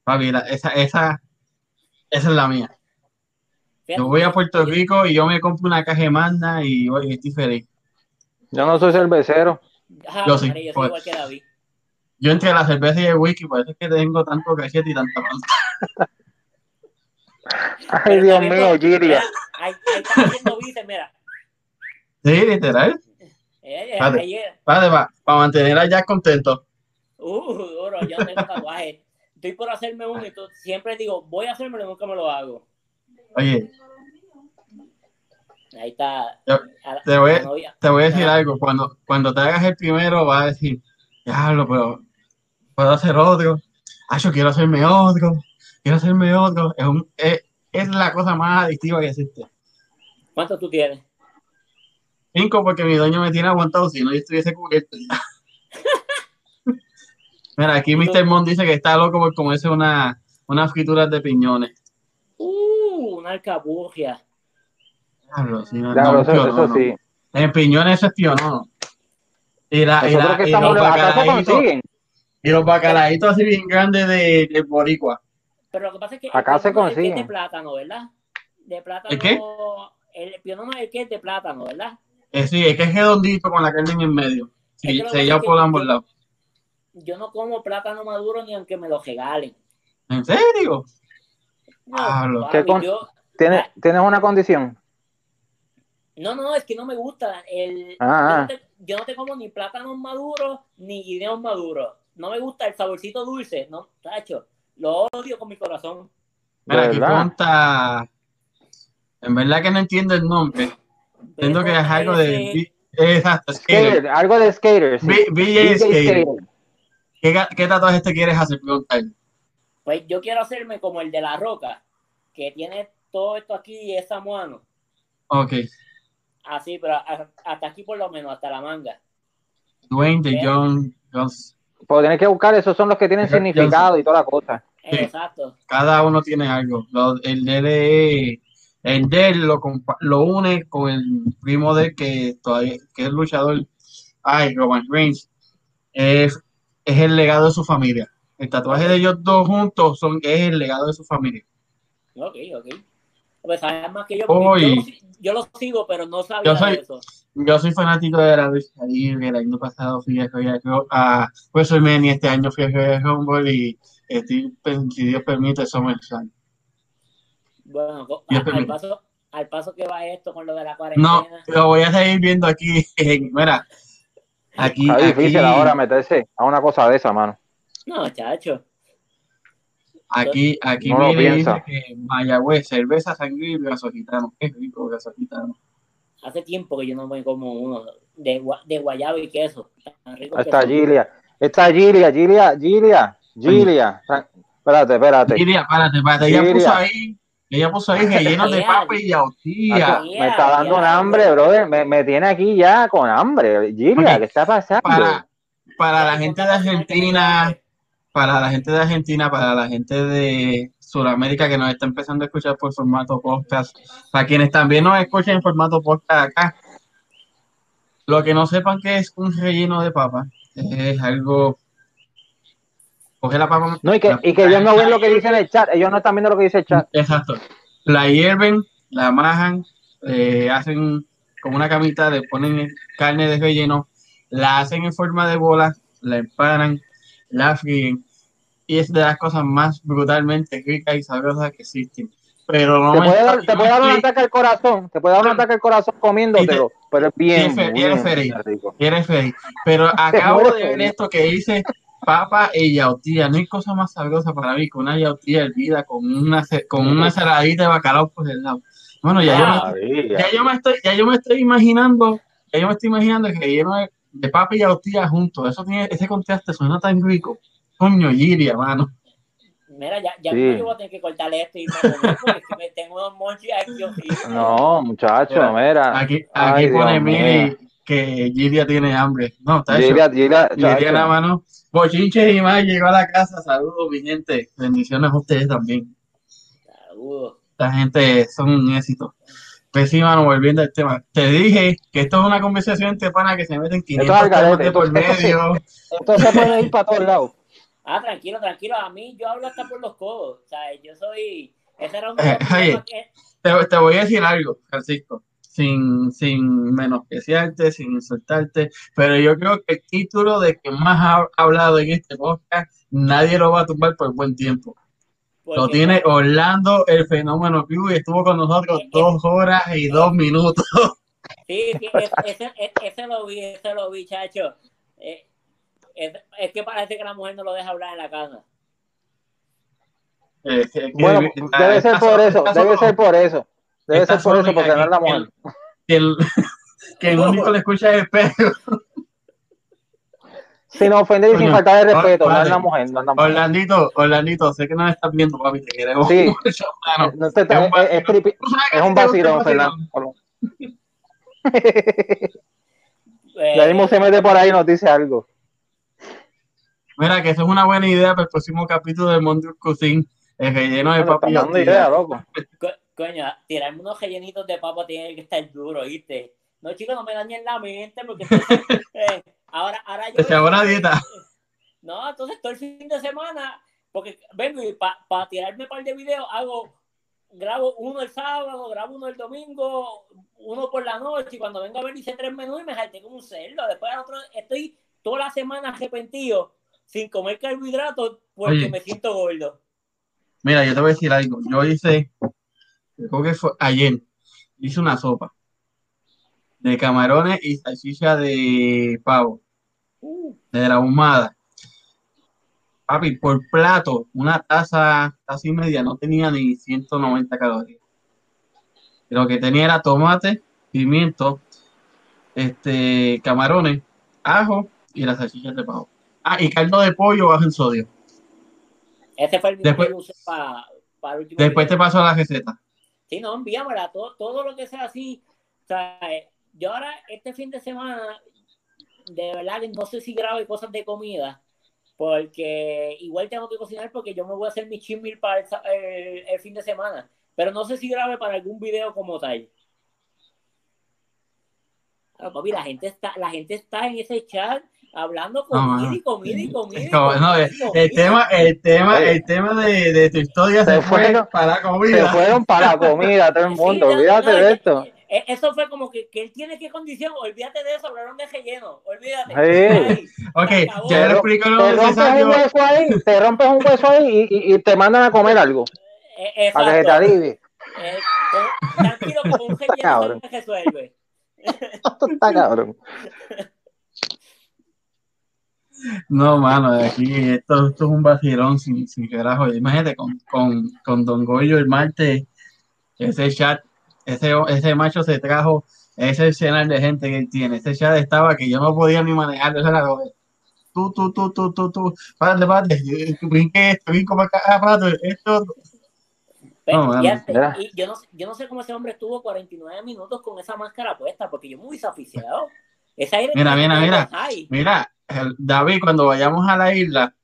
Papi, esa, esa, esa es la mía. yo voy a Puerto Rico y yo me compro una caja de manda y, y estoy feliz. Yo no soy cervecero. Ah, yo sí. Yo soy pues. igual que David. Yo entre la cerveza y el whisky, por eso es que tengo tanto cachete y tanta panza. Ay, Dios mío, Giria. Ahí, está haciendo mira. Sí, literal. Eh, eh, para, mantener a Jack contento. Uh, duro, yo no tengo tatuaje. Estoy por hacerme uno y tú, siempre digo, voy a hacerme y nunca me lo hago. Oye. Ahí está. te, voy, te voy a decir algo. Cuando, cuando te hagas el primero, vas a decir, diablo, pero puedo hacer otro. Ah, yo quiero hacerme otro. Quiero hacerme otro. Es, un, es, es la cosa más adictiva que existe. ¿Cuántos tú tienes? Cinco, porque mi dueño me tiene aguantado, si no yo estuviese cubierto. *laughs* Mira, aquí Mr. Mon dice que está loco por comerse una, unas frituras de piñones. Uh, una alcaburria. Claro, sí, no, claro, eso, eso sí. En piñones eso es pionono. Y, la, y, la, y, los bacalaitos, y los bacalaitos así bien grandes de, de boricua. Pero lo que pasa es que acá se consigue. Es de plátano, ¿verdad? De plátano. ¿El qué? El pionono es el que es de plátano, ¿verdad? Eh, sí, es que es redondito con la carne en el medio. Sí, se lleva por ambos lados. Yo no como plátano maduro ni aunque me lo regalen. ¿En serio? No, ¿Tienes, ¿Tienes una condición? No, no, es que no me gusta. El, ah, yo, no te, yo, no te, como ni plátanos maduros ni guineos maduros. No me gusta el saborcito dulce, ¿no? Tacho, lo odio con mi corazón. Mira, aquí pregunta. En verdad que no entiendo el nombre. Entiendo que es algo de. Exacto, skater. Algo de skaters. BJ Skater. ¿Qué, ¿Qué tatuaje te quieres hacer? Pues yo quiero hacerme como el de la roca, que tiene todo esto aquí y es samuano. Ok. Así, pero hasta aquí por lo menos, hasta la manga. Dwayne de John Pues tienes que buscar, esos son los que tienen significado y toda la cosa. Exacto. Cada uno tiene algo. el de el de él lo, lo une con el primo de que todavía que es luchador. Ay, Roman Reigns. Es, es el legado de su familia. El tatuaje de ellos dos juntos son, es el legado de su familia. Ok, ok. Pues sabes más que yo, yo, lo, sigo, pero no sabía yo soy, eso. Yo soy fanático de la lucha El año pasado fui a, a, pues soy Meni, este año fui a Humboldt y estoy, si Dios permite, somos el Bueno, al, paso, al paso que va esto con lo de la cuarentena. No, lo voy a seguir viendo aquí. mira, aquí. Está difícil ahora meterse a una cosa de esa, mano. No, chacho. Aquí, aquí no mire, dice que Mayagüez, cerveza, sangre y gaso gitano. Qué rico gitano. Hace tiempo que yo no me como uno de, de guayabo y queso. Está Gilia. Está Gilia, Gilia, Gilia, Gilia. Espérate, espérate. Gilia, espérate, espérate. Ella puso ahí, ella puso ahí lleno de papa y yautía. Me está dando un hambre, brother. Me, me, tiene aquí ya con hambre. Gilia, ¿qué está pasando? Para, para la gente de Argentina, para la gente de Argentina, para la gente de Sudamérica que nos está empezando a escuchar por formato podcast, para quienes también nos escuchan en formato podcast acá, lo que no sepan que es un relleno de papa, es algo... Coge la papa... No, y que, y que ellos no ven lo que dice en el chat, ellos no están viendo lo que dice el chat. Exacto. La hierven, la majan, eh, hacen como una camita, le ponen carne de relleno, la hacen en forma de bola, la empanan, la fríen y es de las cosas más brutalmente ricas y sabrosas que existen. Pero no te, puede dar, te puede dar un ataque al corazón, te puede dar un ataque al corazón comiéndotelo, pero es bien. Quieres feliz, quieres feliz. Pero *laughs* acabo de ver esto que dice papa y yautía. No hay cosa más sabrosa para mí que una yautía hervida con una, con una *laughs* saladita de bacalao por el lado. Bueno, ya, yo, me, ya, yo me estoy, ya yo me estoy imaginando, ya yo me estoy imaginando que lleno de de papa y yautía juntos. Eso tiene, ese contraste suena tan rico. Coño, Giria, mano. Mira, ya, ya sí. voy a tener que cortarle esto y me porque me tengo unos monchis aquí. No, muchacho, mira. Aquí, aquí pone Miri que Giria tiene hambre. No, está Giria, Giria, Giria la mano. Bochinche y más llegó a la casa. Saludos, mi gente. Bendiciones a ustedes también. Saludos. Esta gente son un éxito. Pues sí, mano, volviendo al tema. Te dije que esto es una conversación entre panas que se meten 500 temas de por medio. Esto se puede ir para todos lados. Ah, tranquilo, tranquilo. A mí yo hablo hasta por los codos. O sea, yo soy... Ese era un eh, *laughs* oye, que... te, te, voy a decir algo, Francisco. Sin, sin menospreciarte, sin insultarte, pero yo creo que el título de que más ha hablado en este podcast, nadie lo va a tumbar por buen tiempo. Lo tiene Orlando, el fenómeno Club, y estuvo con nosotros dos horas y dos minutos. Sí, sí ese, ese, lo vi, ese lo vi, chacho. Eh, es, es, que parece que la mujer no lo deja hablar en la casa. Eh, bueno, debe ser por eso, debe ser por eso. Debe ser por eso, porque no es la mujer. Que el, *laughs* que el único le escucha es el perro. *laughs* Sin ofender y sin faltar de respeto, no es la mujer. No es la mujer. Orlandito, Orlandito, sé que no me estás viendo, papi, te queremos Sí. mucho, mano. No te- es, sabes que es un vacilón, vacilón. Fernando. Eh, *laughs* Ya mismo se mete por ahí y nos dice algo. Mira, que eso es una buena idea para el próximo capítulo de Monte Cuisine, el relleno de papi. dando idea, loco. co- coño, tirarme unos rellenitos de papa tiene que estar duro, ¿viste? No, chicos, no me dañen la mente porque entonces, *laughs* eh, ahora, ahora yo. Te echaba una dieta. *laughs* No, entonces todo el fin de semana, porque vengo y para tirarme un par de videos hago, grabo uno el sábado, grabo uno el domingo, uno por la noche, y cuando vengo a ver hice tres menús y me jalté como un cerdo. Después al otro, estoy toda la semana arrepentido sin comer carbohidratos porque Oye. me siento gordo. Mira, yo te voy a decir algo. Yo hice, creo que fue ayer, hice una sopa de camarones y salchicha de pavo, Uh, de la ahumada. Papi, por plato, una taza, taza y media, no tenía ni 190 calorías. Lo que tenía era tomate, pimiento, este, camarones, ajo y las salchichas de pavo. Ah, y caldo de pollo bajo en sodio. ese fue el video Después- que usé para el último Después te paso la receta. Sí, no, envíamela, todo, todo lo que sea así. O sea, eh, yo ahora, este fin de semana, de verdad que no sé si grabe cosas de comida, porque igual tengo que cocinar porque yo me voy a hacer mi chimil para el, sa- el- el fin de semana. Pero no sé si grabe para algún video como tal. Papi, la gente está, la gente está en ese chat hablando comida mano. y comida y comida. y No, no, comida el, y comida. el tema, el tema, Oye. el tema de, de tu historia se, Se fue fueron- para la Se comida. fueron para la *laughs* comida, todo el mundo. no, Olvídate no, de es- esto. eh, Eso fue como que, que él tiene que condición, olvídate de eso, hablaron de relleno, olvídate. Sí. Ok, ya le Te explico lo Te rompes un hueso ahí, te rompes un hueso ahí y, y- y te mandan a comer algo. Eh, Para que se te exacto. alivie. Eh, tranquilo, con un relleno Cabrón. se resuelve. Esto está cabrón. No, mano, de aquí esto, esto es un vacilón sin, sin carajo. Imagínate con, con, con Don Goyo el martes, ese chat, ese, ese macho se trajo ese escenario de gente que él tiene. Ese chat estaba que yo no podía ni manejarlo. Eso era tú, tú, tú, tú, tú, tú, párate, párate, brinque esto, brinco para acá, ah, párate, esto. Pero, No, mano, fíjate, mira. y yo, no, yo no sé cómo ese hombre estuvo 49 minutos con esa máscara puesta, porque yo me hubiese. Ese aire Mira, mira, mira. Mira, David, cuando vayamos a la isla,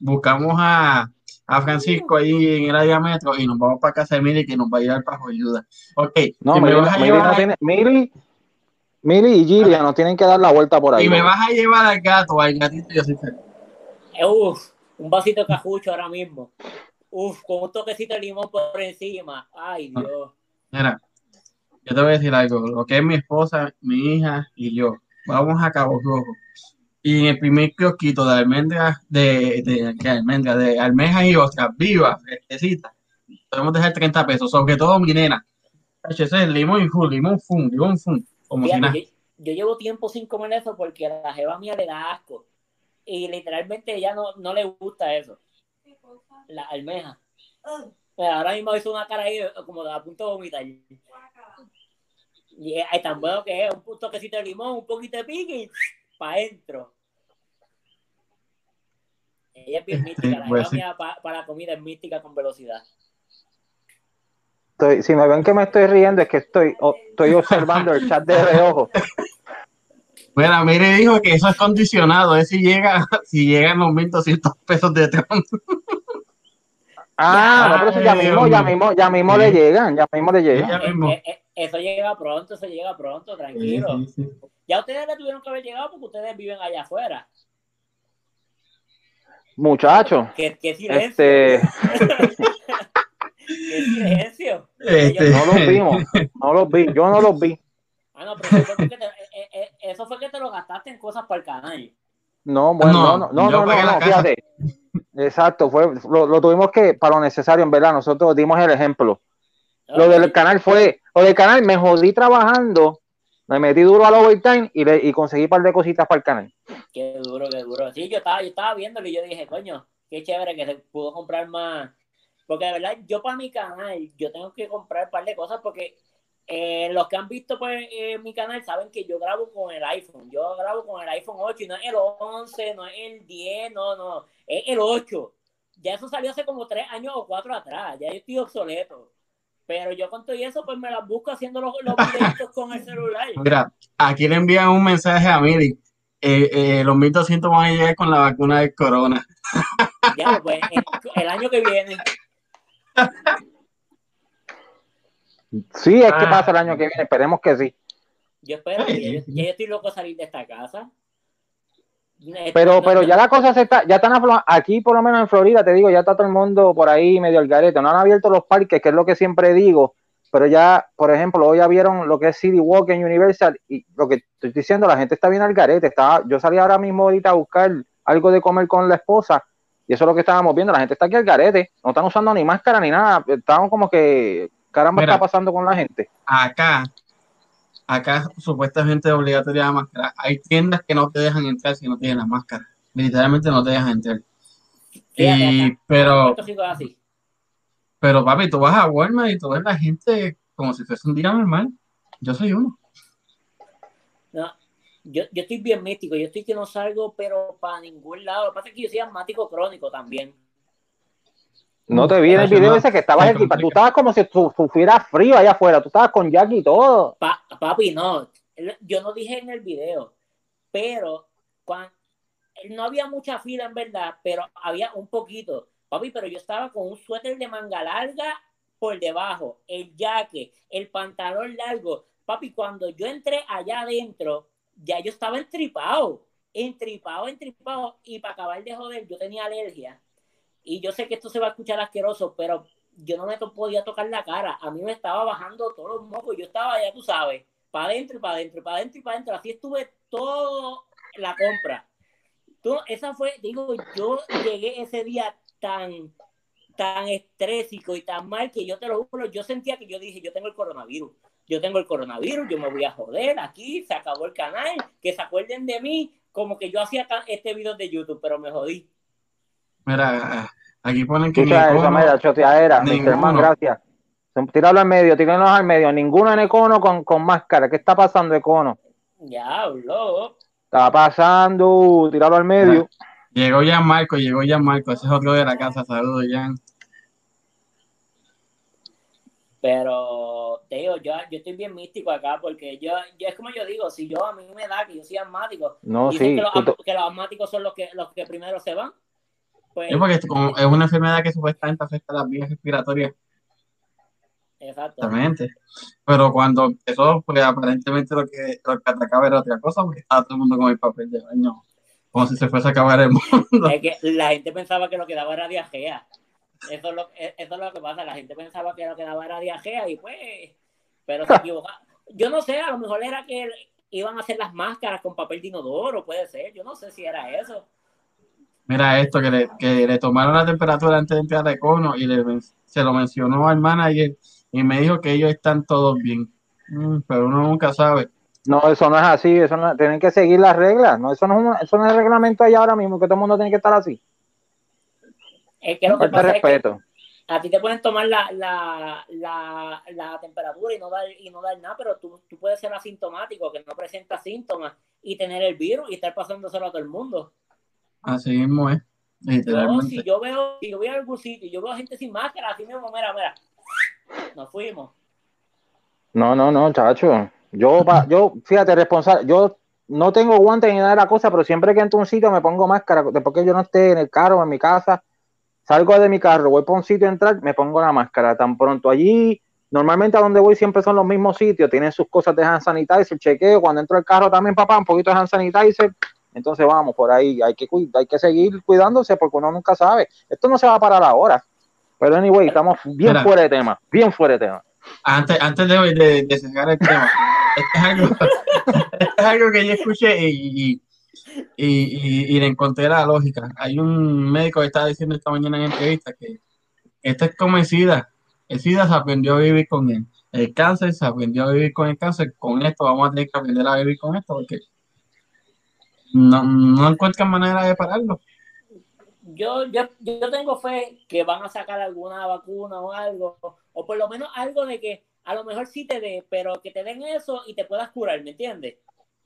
buscamos a, a Francisco ahí en el área metro y nos vamos para casa de Miri que nos va a llevar para ayuda. Ok, No, si me Mili, vas a Mili llevar no a- tiene, Mili, Mili y Gilia nos tienen que dar la vuelta por ahí. si me vas a llevar al gato, al gatito, yo soy feliz. Eh, Uf, un vasito de cajucho ahora mismo. Uf, con un toquecito de limón por encima. Ay, Dios. Mira, yo te voy a decir algo. Lo que es mi esposa, mi hija y yo, vamos a Cabo Rojo. Y en el primer kiosquito de almendras, de, de, ¿qué almendras? De almejas y ostras vivas, fresquecitas, podemos dejar 30 pesos, sobre todo mi nena. El limón y full, limón fun, limón fun, como si nada. Fíjate, yo, yo llevo tiempo sin comer eso porque a la jeva mía le da asco. Y literalmente ella no, no le gusta eso. La almeja. Pero ahora mismo hizo una cara ahí como de a punto de vomitar. Y es, es tan bueno que es un toquecito de limón, un poquito de pique y para adentro. Ella es bien *laughs* mística, la pues sí. para la comida es mística con velocidad. Estoy- si me ven que me estoy riendo es que estoy, estoy observando el chat de reojo. Mira, mire, dijo que eso es condicionado, es si llega, *laughs* si llegan los 1.200 pesos de Trump. *laughs* Ah, no, pero eso ya mismo, ya mismo, ya mismo Sí. le llegan, ya mismo le llegan. Ya Eh, mismo. eh, eh, eso llega pronto, eso llega pronto, tranquilo. Sí, sí, sí. Ya ustedes le tuvieron que haber llegado porque ustedes viven allá afuera. Muchachos, ¿Qué, qué silencio? este, *laughs* ¿Qué silencio? Este, no los vimos, no los vi, yo no los vi. Ah, no, pero eso fue, que te, eh, eh, eso fue que te lo gastaste en cosas para el canal. No, bueno, No, no, no, no, no, no, fíjate. Exacto, fue, lo, lo tuvimos que, para lo necesario, en verdad, nosotros dimos el ejemplo. Lo del canal fue, lo del canal me jodí trabajando Me metí duro al overtime y, le, y conseguí un par de cositas para el canal. Qué duro, qué duro. Sí, yo estaba, yo estaba viéndolo y yo dije, coño, qué chévere que se pudo comprar más. Porque de verdad, yo para mi canal, yo tengo que comprar un par de cosas porque eh, los que han visto pues, eh, mi canal saben que yo grabo con el iPhone. Yo grabo con el iPhone 8 y no es el 11, no es el 10, no, no, es el 8. Ya eso salió hace como 3 años o 4 atrás. Ya yo estoy obsoleto. Pero yo con todo eso, pues me las busco haciendo los, los videitos con el celular. Mira, aquí le envían un mensaje a Miri. Eh, eh, los 1200 van a llegar con la vacuna del corona. Ya, pues, el, el año que viene. Sí, es que Ah. pasa el año que viene, esperemos que sí. Yo espero, que yo, yo estoy loco de salir de esta casa. Pero, pero ya la cosa se está, ya están aquí por lo menos en Florida, te digo, ya está todo el mundo por ahí medio al garete. No han abierto los parques, que es lo que siempre digo, pero ya, por ejemplo, hoy ya vieron lo que es City Walk en Universal y lo que estoy diciendo, la gente está bien al garete. Está, yo salí ahora mismo ahorita a buscar algo de comer con la esposa y eso es lo que estábamos viendo. La gente está aquí al garete, no están usando ni máscara ni nada. Estamos como que, caramba, Mira. está pasando con la gente. Acá, acá supuestamente es obligatoria la máscara. Hay tiendas que no te dejan entrar si no tienes la máscara. Literalmente no te dejan entrar. Y, pero, pero papi, tú vas a Walmart y tú ves la gente como si fuese un día normal. Yo soy uno. No, yo, yo estoy bien místico, yo estoy que no salgo, pero para ningún lado. Lo que pasa es que yo soy asmático crónico también. No te vi en el video ese que estabas equipado. Tú estabas como si tu- tuviera frío allá afuera. Tú estabas con Jackie y todo. Pa- papi, no, yo no dije en el video, pero cuando, no había mucha fila en verdad, pero había un poquito. Papi, pero yo estaba con un suéter de manga larga por debajo, el jaque, el pantalón largo. Papi, cuando yo entré allá adentro, ya yo estaba entripado, entripado, entripado. Y para acabar de joder, yo tenía alergia. Y yo sé que esto se va a escuchar asqueroso, pero yo no me podía tocar la cara. A mí me estaba bajando todos los mocos. Yo estaba, ya tú sabes, para adentro y para adentro, para adentro y para adentro. Así estuve toda la compra. Tú, esa fue, digo, yo llegué ese día tan, tan estrésico y tan mal que yo te lo juro, yo sentía que yo dije, yo tengo el coronavirus. Yo tengo el coronavirus, yo me voy a joder aquí, se acabó el canal, que se acuerden de mí, como que yo hacía este video de YouTube, pero me jodí. Mira, aquí ponen que Escucha eso, mira, choteadera. Man, gracias. Tíralo al medio, tírenlos al medio. Ninguno en Econo con, con máscara. ¿Qué está pasando, Econo? Diablo. Está pasando, tíralo al medio. llegó ya Marco, llegó ya Marco, ese es otro de la casa, saludos Jan. Pero te digo, yo, yo estoy bien místico acá porque yo, yo es como yo digo, si yo a mí me da que yo soy asmático, No, dicen sí. que, los, tú que los asmáticos son los que, los que primero se van. Pues, Es porque como es una enfermedad que supuestamente afecta las vías respiratorias, exactamente. Pero cuando empezó, pues aparentemente lo que, lo que atacaba era otra cosa, porque estaba todo el mundo con el papel de baño, como si se fuese a acabar el mundo. Es que la gente pensaba que lo que daba era diarrea. Eso es lo, eso es lo que pasa. La gente pensaba que lo que daba era diarrea y pues, pero se *laughs* equivocaba. Yo no sé, a lo mejor era que iban a hacer las máscaras con papel de inodoro, puede ser. Yo no sé si era eso. Mira esto, que le, que le tomaron la temperatura antes de entrar a Econo y le, se lo mencionó al manager y me dijo que ellos están todos bien. Mm, pero uno nunca sabe. No, eso no es así. Eso no, tienen que seguir las reglas. No, eso no es, un- eso no es el reglamento allá ahora mismo, que todo el mundo tiene que estar así. Es que lo que de pasa es que respeto. a ti te pueden tomar la, la, la, la temperatura y no dar, y no dar nada, pero tú, tú puedes ser asintomático, que no presenta síntomas y tener el virus y estar pasándoselo a todo el mundo. Así mismo es, Yo, si yo veo, si yo voy a algún sitio y yo veo gente sin máscara, así mismo, mira, mira, nos fuimos. No, no, no, chacho. Yo, pa- yo, fíjate, responsable. Yo no tengo guantes ni nada de la cosa, pero siempre que entro a un sitio me pongo máscara. Después que yo no esté en el carro, en mi casa, salgo de mi carro, voy por un sitio a entrar, me pongo la máscara. Tan pronto allí, normalmente a donde voy siempre son los mismos sitios, tienen sus cosas de hand sanitizer, chequeo. Cuando entro al carro también, papá, un poquito de hand sanitizer. Entonces vamos por ahí, hay que, hay que seguir cuidándose porque uno nunca sabe. Esto no se va a parar ahora. Pero anyway, estamos bien Mira. fuera de tema, bien fuera de tema. Antes, antes de, de, de cerrar el tema, *laughs* esto es algo, esto es algo que yo escuché y, y, y, y- y le encontré la lógica. Hay un médico que estaba diciendo esta mañana en entrevista que esto es como el SIDA. El SIDA se aprendió a vivir con él. el cáncer, se aprendió a vivir con el cáncer, con esto vamos a tener que aprender a vivir con esto porque no, no encuentran manera de pararlo. Yo, yo, yo tengo fe que van a sacar alguna vacuna o algo, o por lo menos algo de que a lo mejor sí te dé, pero que te den eso y te puedas curar, ¿me entiendes?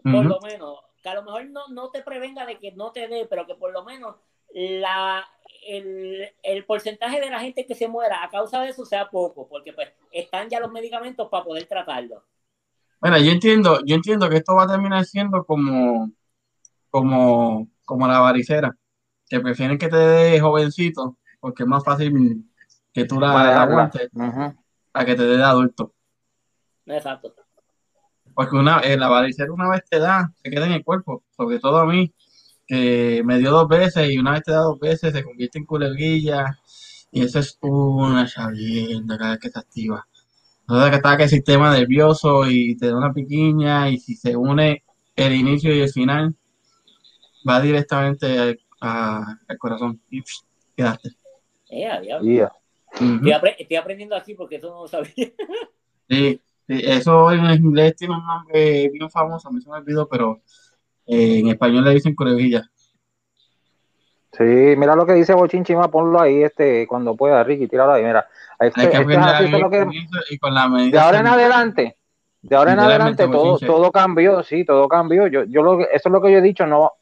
Por lo menos, que a lo mejor no, no te prevenga de que no te dé, pero que por lo menos la, el, el, porcentaje de la gente que se muera a causa de eso sea poco, porque pues están ya los medicamentos para poder tratarlo. Bueno, yo entiendo, yo entiendo que esto va a terminar siendo como, como, como la varicera, que prefieren que te dé jovencito, porque es más fácil que tú la, aguantes, a que te dé de adulto. Exacto. Porque una, eh, la varicera una vez te da, se queda en el cuerpo, sobre todo a mí, que me dio dos veces y una vez te da dos veces se convierte en culebrilla y eso es una chavienda cada vez que se activa. Entonces que está que el sistema nervioso y te da una piquiña y si se une el inicio y el final, va directamente al corazón y quedaste. estoy, aprendiendo así porque eso no lo sabía. *laughs* sí, eso en inglés tiene un nombre bien famoso, a mí se me olvidó, pero en español le dicen curevilla. Sí, mira lo que dice Bochinchima, ponlo ahí este cuando pueda, Ricky, tíralo ahí, mira. Este, Hay que este y con la medida de ahora en adelante, de ahora en adelante todo, todo cambió, sí, todo cambió. Yo, yo lo, eso es lo que yo he dicho, no.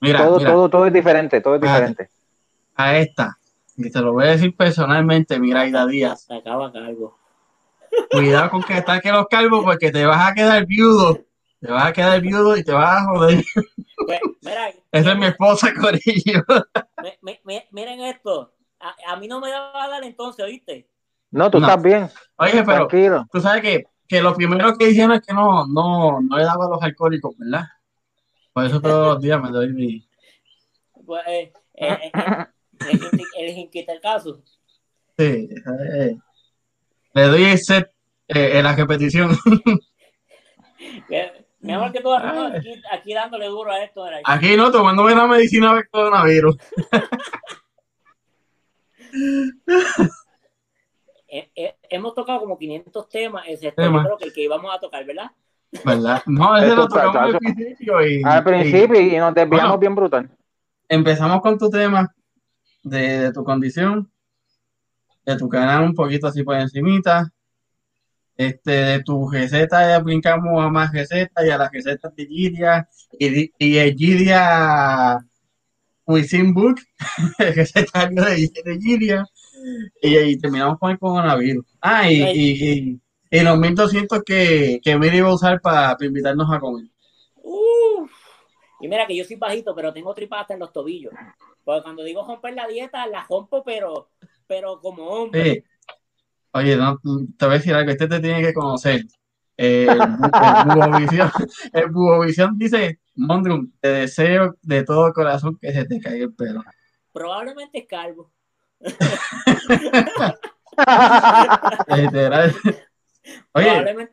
Mira, todo, todo, todo es diferente, todo es diferente. A esta, y te lo voy a decir personalmente, mira, Aida Díaz. acaba calvo. Cuidado con que ataque los calvos porque te vas a quedar viudo te vas a quedar viudo y te vas a joder. Pues, *laughs* Esa es mi esposa, Corillo. miren esto. A, mí no me va a dar entonces, ¿oíste? No, tú estás bien. Oye, pero tú sabes que, que lo primero que dijeron es que no, no, no le daba a los alcohólicos, ¿verdad? Por eso todos los días me doy mi. Pues, eh, eh, eh, eh el caso. Sí, le doy el set en la repetición. *laughs* Mi amor, que tú aquí, aquí dándole duro a esto. Aquí no, tomándome la medicina de coronavirus. *laughs* hemos tocado como 500 temas, excepto yo creo que el que íbamos a tocar, ¿verdad? ¿Verdad? No, ese lo tocamos al principio. Y, al principio y, nos desviamos bien brutal. Empezamos con tu tema de, de, tu condición, de tu canal un poquito así por encimita, este, de tu receta ya brincamos a más recetas y a las recetas de Gidia y, y *laughs* el Gidia Within Book, recetario de, de Gidia, y, y, terminamos con el coronavirus. Ah, y, y, y, los 1200 que, que Miri iba a usar para, invitarnos a comer. Y mira que yo soy bajito, pero tengo tripas en los tobillos. Porque cuando digo romper la dieta, la rompo, pero, pero como hombre. Oye, no, te voy a decir algo, este te tiene que conocer. el, *laughs* el Bubovisión dice, Mondrum, te deseo de todo corazón que se te caiga el pelo. Probablemente es calvo. *laughs* *laughs* Oye,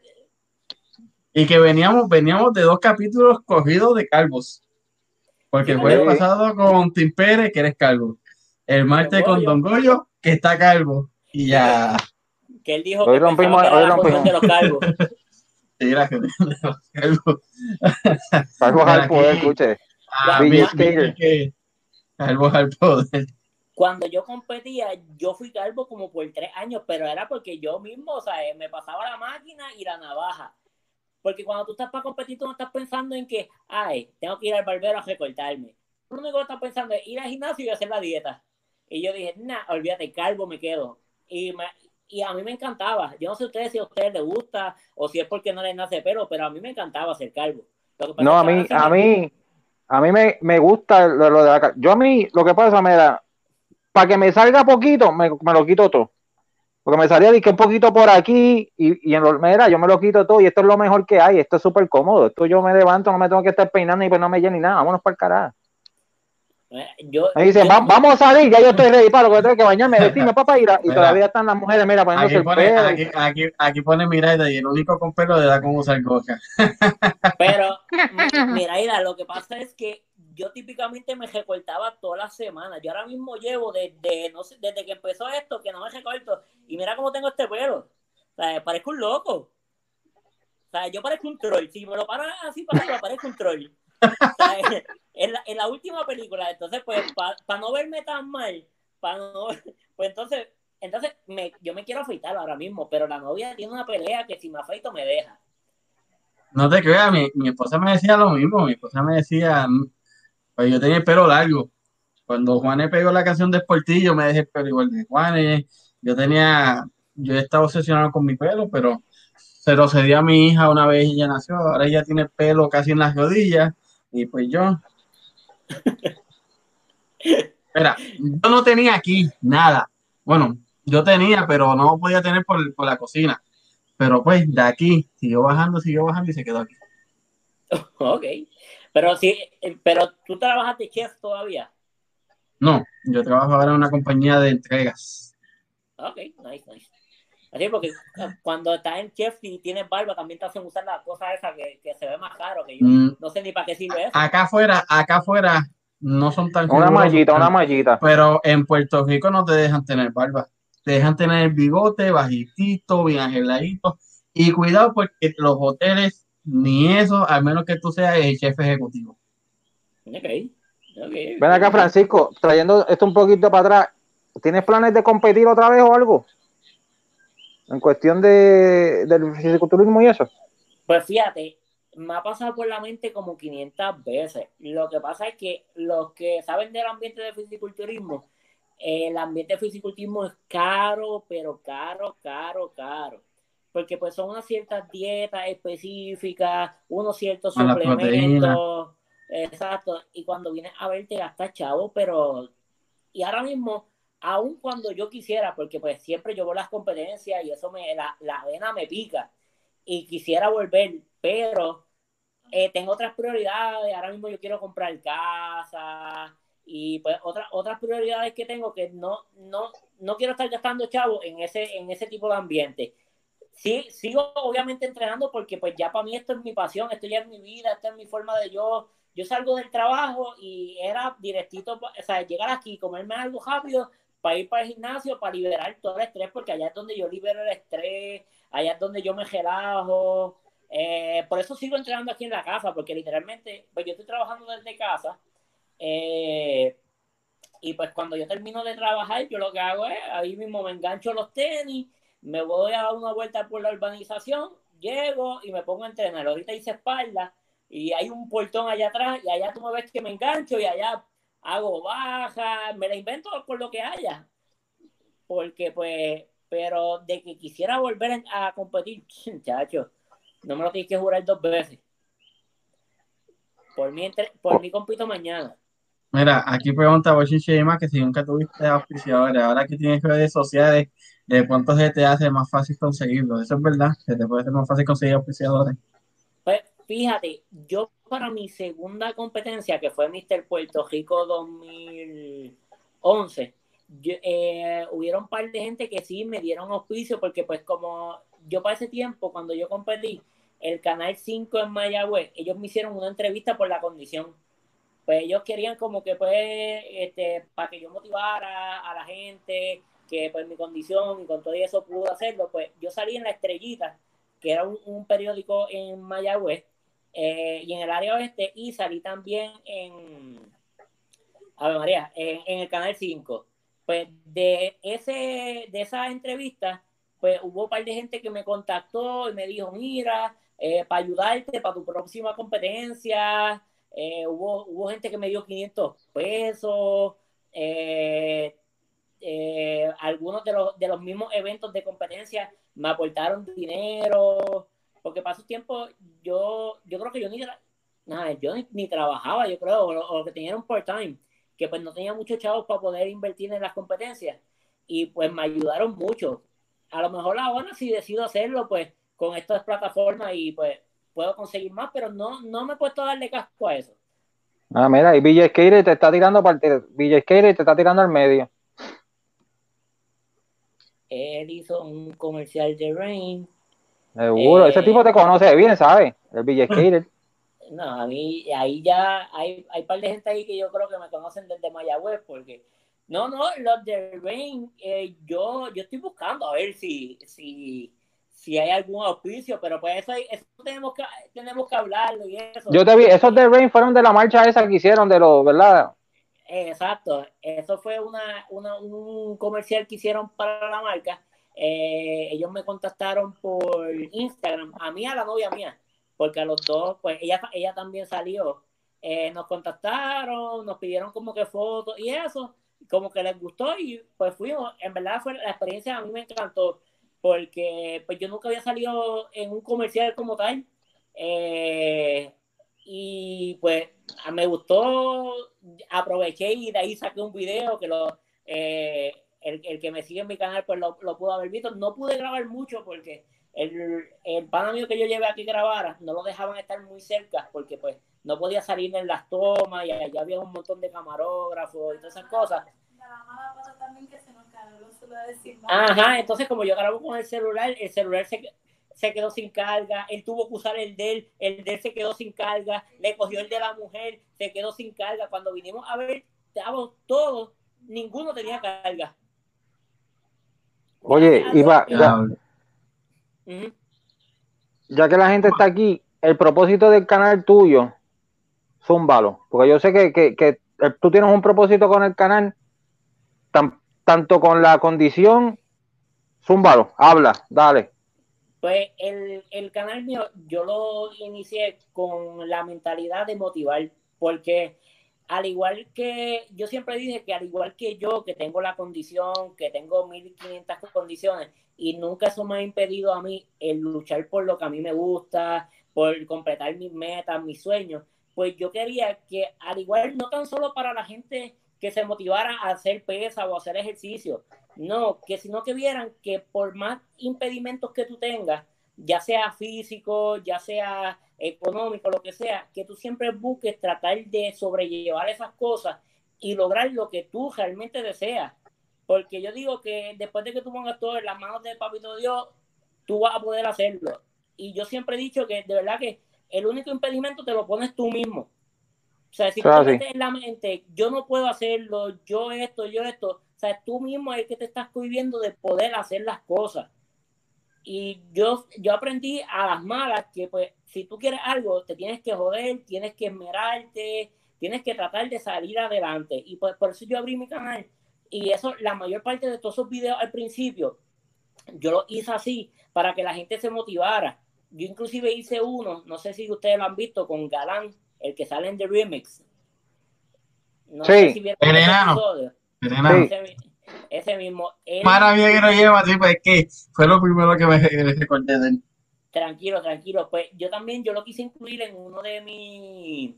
y que veníamos, veníamos de dos capítulos cogidos de calvos. Porque fue el pasado con Tim Pérez, que eres calvo. El martes con Don Goyo, que está calvo. Y ya que él dijo hoy que rompimos, hoy rompimos. de los calvos. *laughs* Sí, la de los calvos. Calvos al poder, escuche. Ah, calvos al poder. Cuando yo competía, yo fui calvo como por tres años, pero era porque yo mismo, o sea, eh, me pasaba la máquina y la navaja. Porque cuando tú estás para competir, tú no estás pensando en que, ay, tengo que ir al barbero a recortarme. Lo único que estás pensando es ir al gimnasio y hacer la dieta. Y yo dije, nah, olvídate, calvo me quedo. Y, me, y a mí me encantaba. Yo no sé ustedes si a ustedes les gusta o si es porque no les nace pelo, pero a mí me encantaba ser calvo. No, a mí, a mí, a mí me, me gusta lo, de la Yo a mí, lo que pasa, me da, para que me salga poquito, me, me lo quito todo. Porque me salía que un poquito por aquí y, y en lo, mira, yo me lo quito todo y esto es lo mejor que hay, esto es súper cómodo. Esto yo me levanto, no me tengo que estar peinando y pues no me llene ni nada, vámonos para el carajo. Yo, me dice, vamos a salir, ya yo estoy ready para lo que tengo que bañarme, decirme papá, y, y todavía están las mujeres, mira, poniéndose aquí pone, el pelo. Aquí, aquí, aquí pone Miraida y el único con pelo le da como usar goja. Pero, *laughs* Miraida, lo que pasa es que yo típicamente me recortaba todas las semanas. Yo ahora mismo llevo desde, no sé, desde que empezó esto, que no me recorto. Y mira cómo tengo este pelo. O sea, parezco un loco. O sea, yo parezco un troll. Si me lo paran así para arriba, parezco un troll. O sea, *laughs* en, la, en, la, última película, entonces, pues, para no verme tan mal, para no, *laughs* pues entonces, entonces me, yo me quiero afeitar ahora mismo, pero la novia tiene una pelea que si me afeito me deja. No te creas, mi, mi esposa me decía lo mismo, mi esposa me decía, pues yo tenía el pelo largo. Cuando Juanes pegó la canción de Sportillo, me dejé el pelo igual de Juanes. Yo tenía, yo estaba obsesionado con mi pelo, pero se lo cedí a mi hija una vez ella nació. Ahora ella tiene pelo casi en las rodillas. Y pues yo. Mira, yo no tenía aquí nada. Bueno, yo tenía, pero no podía tener por, por la cocina. Pero pues de aquí siguió bajando, siguió bajando y se quedó aquí. *laughs* Ok. Pero sí, eh, pero tú trabajas de chef todavía. No, yo trabajo ahora en una compañía de entregas. Ok, nice, nice. Así porque cuando estás en chef y tienes barba, también te hacen usar la cosa esa que, que se ve más caro, que yo mm. no sé ni para qué sirve eso. Acá afuera, acá afuera no son tan Una mallita, una mallita. Pero en Puerto Rico no te dejan tener barba. Te dejan tener el bigote bajitito, bien arregladito. Y cuidado porque los hoteles ni eso, al menos que tú seas el jefe ejecutivo. Ok. Ven acá, Francisco, trayendo esto un poquito para atrás. ¿Tienes planes de competir otra vez o algo? En cuestión de, del fisiculturismo y eso. Pues fíjate, me ha pasado por la mente como 500 veces. Lo que pasa es que los que saben del ambiente del fisiculturismo, el ambiente del fisiculturismo es caro, pero caro, caro, caro porque pues son unas ciertas dietas específicas, unos ciertos suplementos, exacto, y cuando vienes a ver te gastas chavo, pero, y ahora mismo, aun cuando yo quisiera, porque pues siempre yo a las competencias y eso me, la, la vena me pica, y quisiera volver, pero eh, tengo otras prioridades, ahora mismo yo quiero comprar casa, y pues otras otras prioridades que tengo que no, no, no quiero estar gastando chavo en ese, en ese tipo de ambiente sí, sigo obviamente entrenando porque pues ya para mí esto es mi pasión, esto ya es mi vida, esta es mi forma de yo, yo salgo del trabajo y era directito, o sea, llegar aquí, comerme algo rápido para ir para el gimnasio, para liberar todo el estrés, porque allá es donde yo libero el estrés, allá es donde yo me relajo. Eh, por eso sigo entrenando aquí en la casa, porque literalmente, pues yo estoy trabajando desde casa. Eh, y pues cuando yo termino de trabajar, yo lo que hago es, ahí mismo me engancho los tenis me voy a dar una vuelta por la urbanización, llego y me pongo a entrenar. Ahorita hice espalda y hay un portón allá atrás y allá tú me ves que me engancho y allá hago baja, me la invento por lo que haya. Porque pues, pero de que quisiera volver a competir, *laughs* muchacho, no me lo tienes que jurar dos veces. Por mí, por mí compito mañana. Mira, aquí pregunta más que si nunca tuviste auspiciadores, ahora que tienes redes sociales, ¿de cuánto se te hace más fácil conseguirlo? Eso es verdad, que te puede hacer más fácil conseguir auspiciadores. Pues fíjate, yo para mi segunda competencia, que fue Mr. Puerto Rico 2011, eh, hubieron un par de gente que sí me dieron auspicio, porque pues como yo para ese tiempo, cuando yo competí, el Canal 5 en Mayagüez, ellos me hicieron una entrevista por la condición pues ellos querían como que pues, este, para que yo motivara a la gente, que pues mi condición y con todo eso pudo hacerlo, pues yo salí en La Estrellita, que era un, periódico en Mayagüez, eh, y en el área oeste, y salí también en, a ver María, en, el Canal 5. Pues de, ese, de esa entrevista, pues hubo un par de gente que me contactó y me dijo, mira, eh, para ayudarte para tu próxima competencia, eh, hubo, hubo gente que me dio 500 pesos, eh, eh, algunos de los, de los mismos eventos de competencia me aportaron dinero, porque pasó tiempo yo, yo creo que yo ni, nada, yo ni, trabajaba, yo creo, o, lo que tenía un part-time, que pues no tenía muchos chavos para poder invertir en las competencias, y pues me ayudaron mucho. A lo mejor ahora si decido hacerlo, pues con estas plataformas y pues puedo conseguir más, pero no, no me he puesto a darle casco a eso. Ah, mira, y Villa Skater te está tirando Villa Skater te está tirando al medio. Él hizo un comercial de Rain. Seguro, ese tipo te conoce bien, ¿sabes? El Villa Skater. *laughs* No, a mí, ahí ya hay, hay un par de gente ahí que yo creo que me conocen desde Mayagüez, porque no, no, los de Rain, eh, yo, yo estoy buscando a ver si, si, si hay algún auspicio, pero pues eso, eso tenemos que tenemos que hablarlo y eso. Yo te vi, esos de Rain fueron de la marcha esa que hicieron de los, ¿verdad? Exacto, eso fue una, una, un comercial que hicieron para la marca. Eh, ellos me contactaron por Instagram, a mí, a la novia mía, porque a los dos, pues ella, ella también salió. Eh, nos contactaron, nos pidieron como que fotos y eso, como que les gustó y pues fuimos. En verdad fue la experiencia, a mí me encantó, porque pues yo nunca había salido en un comercial como tal. Eh, y pues me gustó, aproveché y de ahí saqué un video que lo, eh, el, el, que me sigue en mi canal pues lo, lo, pudo haber visto. No pude grabar mucho porque el, el pana mío que yo llevé aquí grabara no lo dejaban estar muy cerca porque pues no podía salir en las tomas y allá había un montón de camarógrafos y todas esas cosas. Ajá, entonces como yo grabo con el celular, el celular se, se quedó sin carga, él tuvo que usar el de él, el de él se quedó sin carga, le cogió el de la mujer, se quedó sin carga. Cuando vinimos a ver, estábamos todos, ninguno tenía carga. Oye, Iba, ya, ya que la gente está aquí, el propósito del canal tuyo, zúmbalo, porque yo sé que, que, que tú tienes un propósito con el canal, tan, tanto con la condición, zúmbalo, habla, dale. Pues el, el, canal mío, yo lo inicié con la mentalidad de motivar, porque al igual que yo siempre dije que al igual que yo, que tengo la condición, que tengo 1500 condiciones, y nunca eso me ha impedido a mí el luchar por lo que a mí me gusta, por completar mis metas, mis sueños, pues yo quería que al igual, no tan solo para la gente que se motivara a hacer pesa o hacer ejercicio, no, que sino que vieran que por más impedimentos que tú tengas, ya sea físico, ya sea económico, lo que sea, que tú siempre busques tratar de sobrellevar esas cosas y lograr lo que tú realmente deseas. Porque yo digo que después de que tú pongas todo en las manos del Papito Dios, tú vas a poder hacerlo. Y yo siempre he dicho que de verdad que el único impedimento te lo pones tú mismo. O sea, si tú metes en la mente, yo no puedo hacerlo, yo esto, yo esto, o sea, tú mismo es el que te estás cohibiendo de poder hacer las cosas. Y yo, yo aprendí a las malas que, pues, si tú quieres algo, te tienes que joder, tienes que esmerarte, tienes que tratar de salir adelante. Y pues por eso yo abrí mi canal. Y eso, la mayor parte de todos esos videos al principio, yo lo hice así para que la gente se motivara. Yo inclusive hice uno, no sé si ustedes lo han visto, con Galán, el que sale en The Remix. No sí, sé si vieron el episodio. Ese, ese, mismo. Maravilla que lo lleva, sí, pues es que fue lo primero que me *laughs* recordé de él. Tranquilo, tranquilo. Pues yo también, yo lo quise incluir en uno de mis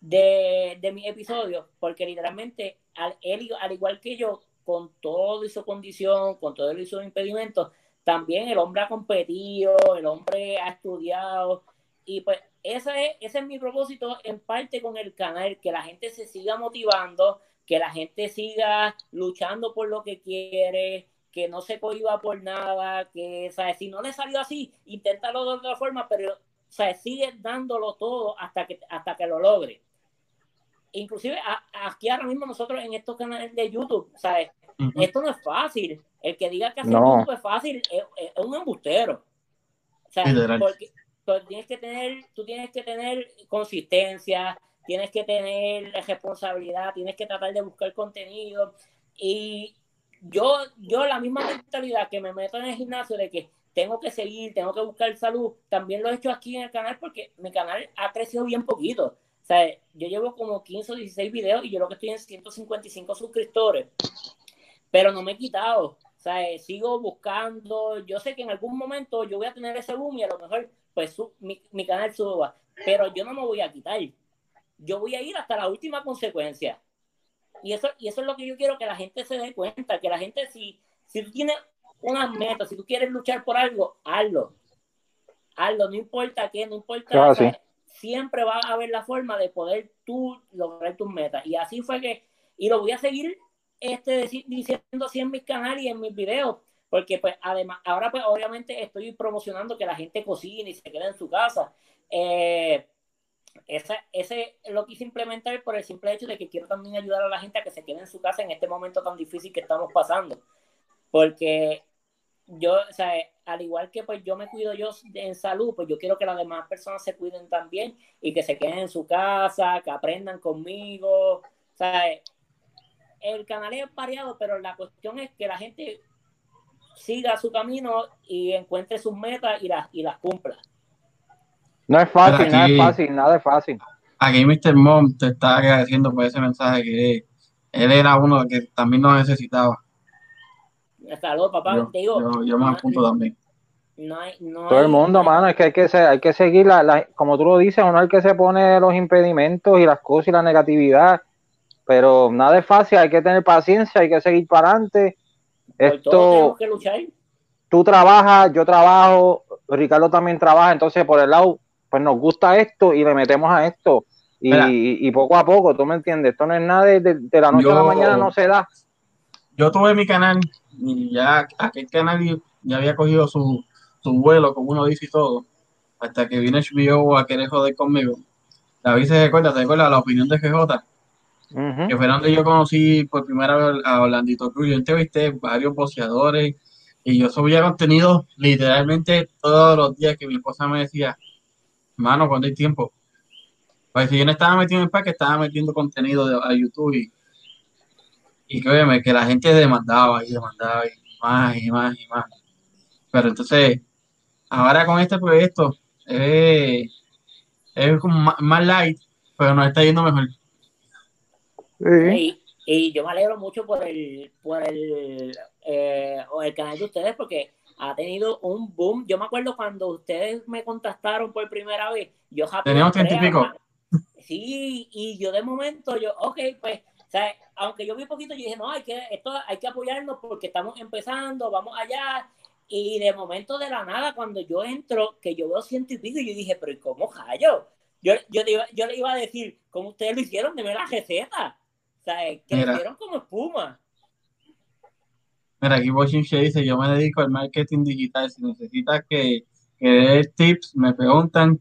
de, de mis episodios, porque literalmente al, él, al igual que yo, con todo y su condición, con todo y sus impedimentos, también el hombre ha competido, el hombre ha estudiado, y pues ese es, ese es mi propósito en parte con el canal, que la gente se siga motivando, que la gente siga luchando por lo que quiere, que no se cohiba por nada, que, ¿sabes? Si no le salió así, inténtalo de otra forma, pero, ¿sabes? Sigue dándolo todo hasta que, hasta que lo logre. Inclusive aquí ahora mismo nosotros en estos canales de YouTube, ¿sabes? Esto no es fácil. El que diga que hacer YouTube es fácil es, un embustero. porque tienes que tener, tú tienes que tener consistencia, tienes que tener responsabilidad, tienes que tratar de buscar contenido. Y yo, yo la misma mentalidad que me meto en el gimnasio de que tengo que seguir, tengo que buscar salud, también lo he hecho aquí en el canal porque mi canal ha crecido bien poquito. O sea, yo llevo como 15 o 16 videos y yo lo que estoy en 155 suscriptores, pero no me he quitado. O sea, sigo buscando. Yo sé que en algún momento yo voy a tener ese boom y a lo mejor pues mi, mi canal suba, pero yo no me voy a quitar yo voy a ir hasta la última consecuencia. Y eso, y eso es lo que yo quiero que la gente se dé cuenta, que la gente, si, si tú tienes una meta, si tú quieres luchar por algo, hazlo. Hazlo, no importa qué, no importa. Siempre va a haber la forma de poder tú lograr tus metas. Y así fue que, y lo voy a seguir este, diciendo así en mis canales y en mis videos, porque pues además, ahora pues obviamente estoy promocionando que la gente cocine y se quede en su casa. Eh, ese, lo quise implementar por el simple hecho de que quiero también ayudar a la gente a que se quede en su casa en este momento tan difícil que estamos pasando. Porque yo, o sea, al igual que pues yo me cuido yo en salud, pues yo quiero que las demás personas se cuiden también y que se queden en su casa, que aprendan conmigo. O sea, el canal es variado, pero la cuestión es que la gente siga su camino y encuentre sus metas y las, y las cumpla. No es fácil, nada es fácil, nada es fácil. Aquí Mr. Mom te está agradeciendo por ese mensaje que él era uno que también lo necesitaba. Saludos, papá. Yo, te digo, yo, yo me apunto también. No hay, no Todo el hay- mundo, mano, es que hay que, ser, hay que seguir, la, la- como tú lo dices, uno es el que se pone los impedimentos y las cosas y la negatividad, pero nada es fácil, hay que tener paciencia, hay que seguir para adelante. Esto, tenemos que luchar. tú trabajas, yo trabajo, Ricardo también trabaja, entonces por el lado, pues nos gusta esto y le metemos a esto. Y, poco a poco, ¿tú me entiendes? Esto no es nada de, de- de la noche a la mañana, no se da. Yo tuve mi canal y ya aquel canal ya había cogido su, su vuelo, como uno dice y todo, hasta que vino HBO a querer joder conmigo. David se recuerda, ¿te recuerdas la opinión de GJ? Que fue donde yo conocí por primera vez a Orlandito Cruz. Yo entrevisté varios boxeadores y yo subía contenido literalmente todos los días que mi esposa me decía, mano, cuando hay tiempo. Pues si yo no estaba metido en parque, estaba metiendo contenido de, a YouTube y, y créeme que la gente demandaba y demandaba y más y más y más. Pero entonces, ahora con este proyecto, eh, es como más light, pero nos está yendo mejor. Sí. Y, y yo me alegro mucho por el, por el, eh, o el canal de ustedes porque ha tenido un boom. Yo me acuerdo cuando ustedes me contactaron por primera vez, yo Teníamos entré treinta y a- pico. Sí, y yo de momento, yo, ok, pues, o sea, aunque yo vi poquito, yo dije, no, hay que, esto hay que apoyarnos porque estamos empezando, vamos allá. Y de momento de la nada, cuando yo entro, que yo veo ciento y pico, yo dije, pero ¿y cómo hallo? Yo, yo, le iba, yo le iba a decir, ¿cómo ustedes lo hicieron? Deme la receta. Sea, hicieron como espuma. Mira, aquí Bochinche dice, yo me dedico al marketing digital. Si necesitas que, que dé tips, me preguntan.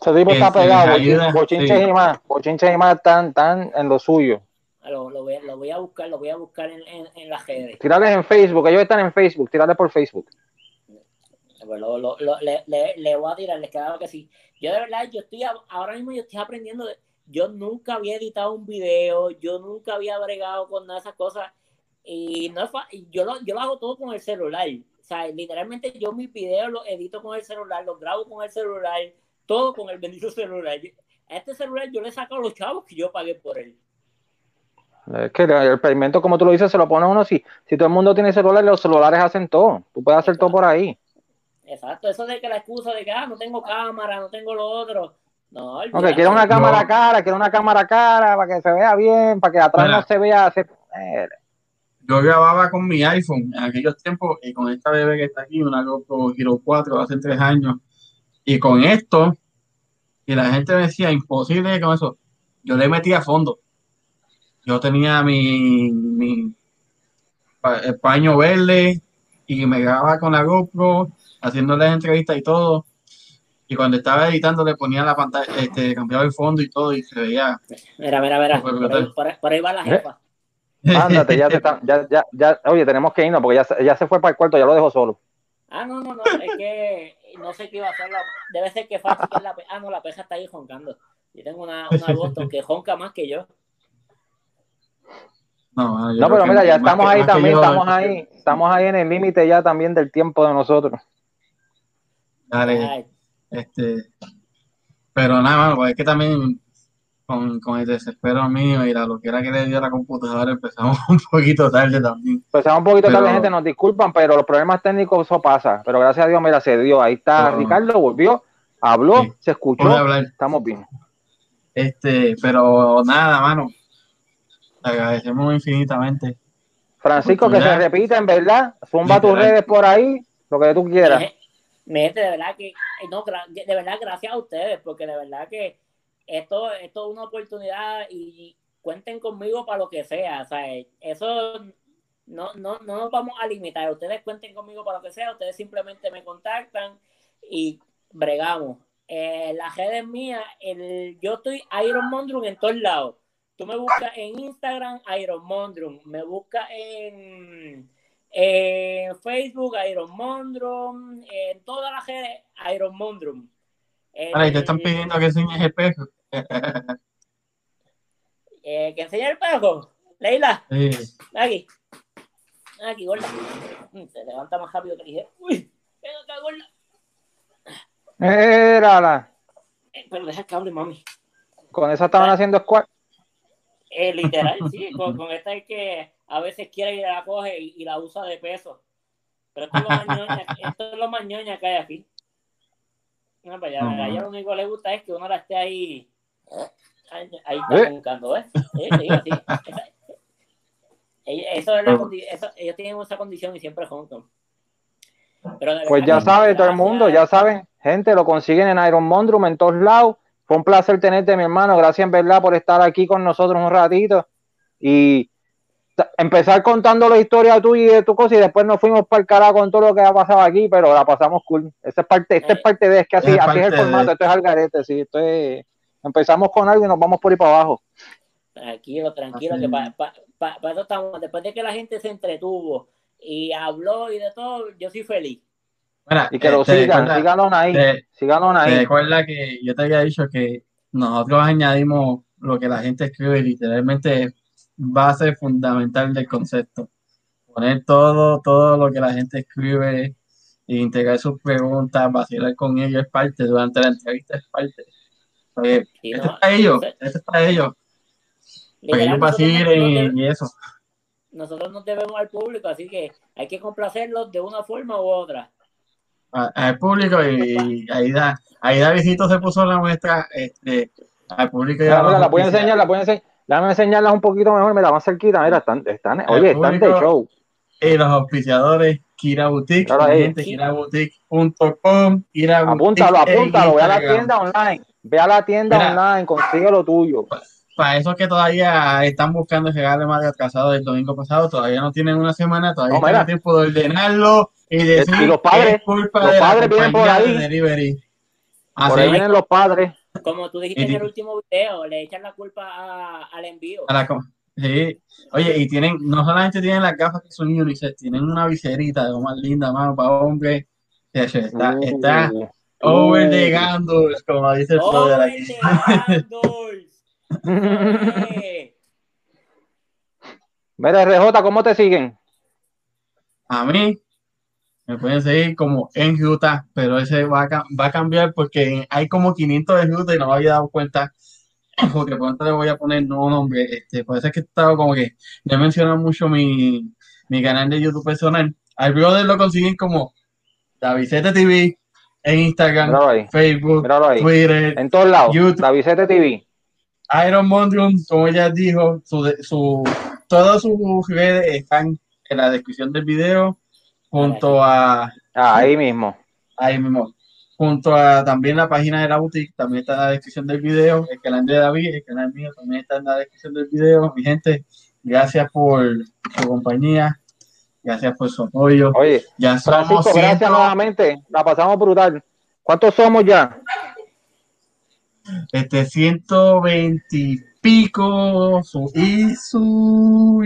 Ese tipo está se pegado, les bochin- ayuda, bochinches sí. y más, bochinches y más están, están en lo suyo. Lo, lo, voy, a- lo voy a buscar, lo voy a buscar en, en, en las redes. Tirarles en Facebook, ellos están en Facebook, tirarles por Facebook. Pues lo- lo- lo- le, le- le voy a tirar, les claro que sí. Yo de verdad, yo estoy, ahora mismo yo estoy aprendiendo, de- yo nunca había editado un video, yo nunca había bregado con nada de esas cosas, y no yo lo, yo lo hago todo con el celular, o sea, literalmente yo mis videos los edito con el celular, los grabo con el celular, todo con el bendito celular. A este celular yo le saco a los chavos que yo pagué por él. Es que el experimento, como tú lo dices, se lo pone uno. Si, si todo el mundo tiene celular, los celulares hacen todo. Tú puedes hacer todo por ahí. Exacto, eso de que la excusa de que ah, no tengo cámara, no tengo lo otro. No, Ok, olvídate. quiero una cámara cara, quiero una cámara cara para que se vea bien, para que atrás Mira. no se vea. se- Yo grababa con mi iPhone en aquellos tiempos y con esta bebé que está aquí, una GoPro Hero 4 hace tres años. Y con esto, y la gente me decía, imposible con eso. Yo le metí a fondo. Yo tenía mi, mi pa- el paño verde y me grababa con la GoPro, haciéndole entrevistas y todo. Y cuando estaba editando le ponía la pantalla, este, cambiaba el fondo y todo y se veía. Mira, mira, mira. Por ahí, por ahí- por ahí va la ¿Eh? jefa. Ándate, ya, te *laughs* está- ya, ya, ya, oye, tenemos que irnos porque ya, se- ya se fue para el cuarto, ya lo dejó solo. Ah, no, no, no, es que no sé qué iba a hacer. La, debe ser que Fachi que la pe- Ah, no, la peja está ahí joncando. Yo tengo una, una Boston que jonca más que yo. No, yo No, pero mira, ya estamos que- ahí también, yo, estamos ahí, estamos ahí en el límite ya también del tiempo de nosotros. Dale. Ay, Este, pero nada, mano, pues es que también con, con el desespero mío y la loquera que le dio a la computadora empezamos *laughs* un poquito tarde también. Empezamos un poquito Pero- tarde, gente, nos disculpan, pero los problemas técnicos eso pasa. Pero gracias a Dios, mira, se dio. Ahí está Pero- Ricardo, volvió, habló, Sí. se escuchó, estamos bien. Este, pero nada, mano. Te agradecemos infinitamente. Francisco, que se repita, en verdad, zumba tus redes por ahí, lo que tú quieras. Gente, de verdad que, eh, no, de verdad, gracias a ustedes, porque de verdad que esto, esto es una oportunidad y cuenten conmigo para lo que sea. Sea, eso no, no, no nos vamos a limitar. Ustedes cuenten conmigo para lo que sea, ustedes simplemente me contactan y bregamos. Eh, las redes mías, el, yo estoy Iron Mondrum en todos lados. Tú me buscas en Instagram, Iron Mondrum. Me buscas en, Facebook, Iron Mondrum. En todas las redes, Iron Mondrum. Ahora, te están pidiendo que enseñes el pejo. *laughs* eh, ¿Que enseñe el pejo? Leila. Sí. Aquí. Aquí, gorda. Mm, se levanta más rápido que dije. Uy, ven acá, gorda. Érala. Eh, pero deja el cable, mami. ¿Con esa estaban haciendo squat? Eh, literal, sí. Con, con, esta es que a veces quiere y la coge y, la usa de peso. Pero esto es lo mañoña, *laughs* esto es lo mañoña que hay aquí. No, pues ya, a ella lo único que le gusta es que uno la esté ahí. Ahí, está ¿Eh? buscando, ¿eh? Sí, sí, sí. Eso es la, eso, ellos tienen esa condición y siempre juntos. pues ya sabe todo el mundo, ya saben, gente, lo consiguen en Iron Mondrum en todos lados. Fue un placer tenerte, mi hermano. Gracias en verdad por estar aquí con nosotros un ratito y empezar contando la historia tuya y de tu cosa y después nos fuimos para el carajo con todo lo que ha pasado aquí, pero la pasamos cool. Esta es parte, esta es parte de, es que así, es, así es el formato, esto es algarete, sí, esto es, empezamos con algo y nos vamos por ahí para abajo. Tranquilo, tranquilo, que para eso estamos, después de que la gente se entretuvo y habló y de todo, yo soy feliz. y que lo sigan, síganos ahí, síganos ahí. Recuerda que yo te había dicho que nosotros añadimos lo que la gente escribe literalmente base fundamental del concepto. Poner todo, todo lo que la gente escribe e integrar sus preguntas, vacilar con ellos es parte, durante la entrevista es parte. esto es para ellos, esto es para ellos. Para ellos vacilen y eso. Nosotros nos debemos al público, así que hay que complacerlos de una forma u otra. Al público y ahí da, ahí da visito se puso la muestra este, al público. Ya la, la pueden enseñar, la pueden enseñar Déjame enseñarlas un poquito mejor, me la más cerquita. Mira, están, están oye, están de show. Y los auspiciadores, Kira Boutique, gente, kiraboutique.com, Kira Apúntalo, apúntalo, ve a la tienda online, ve a la tienda online, consigue lo tuyo. Para esos que todavía están buscando llegarle más casado del domingo pasado, todavía no tienen una semana, todavía no, tienen tiempo de ordenarlo y decir y los padres, los padres vienen por ahí. Por ahí vienen los padres. Como tú dijiste en el último video, le echan la culpa al envío. sí. Oye, y tienen, no solamente tienen las gafas que son unisex, tienen una viserita de lo más linda, mano, para hombre. Está, uh, está uh. over the Gandalf, como dice el Over the *laughs* *laughs* Mira, RJ, ¿cómo te siguen? A mí, me pueden seguir como en Utah, pero ese va a, va a cambiar porque hay como 500 de Utah y no me había dado cuenta. *clears throat* Porque pronto le voy a poner no nombre. Este, es que he estado como que ya mencionado mucho mi, mi canal de YouTube personal. Al brother lo consiguen como Davisete TV en Instagram, Facebook, Twitter, en todos lados. YouTube, Davisete TV. Iron Mondrium, como ya dijo, su, su, todas sus redes están en la descripción del video junto a... Ah, ahí mismo. Ahí mismo. Junto a también la página de la boutique, también está en la descripción del video. El canal de David, el canal mío también está en la descripción del video. Mi gente, gracias por su compañía. Gracias por su apoyo. Oye, ya somos gracias nuevamente. La pasamos brutal. ¿Cuántos somos ya? Este, 120 pico y subiendo.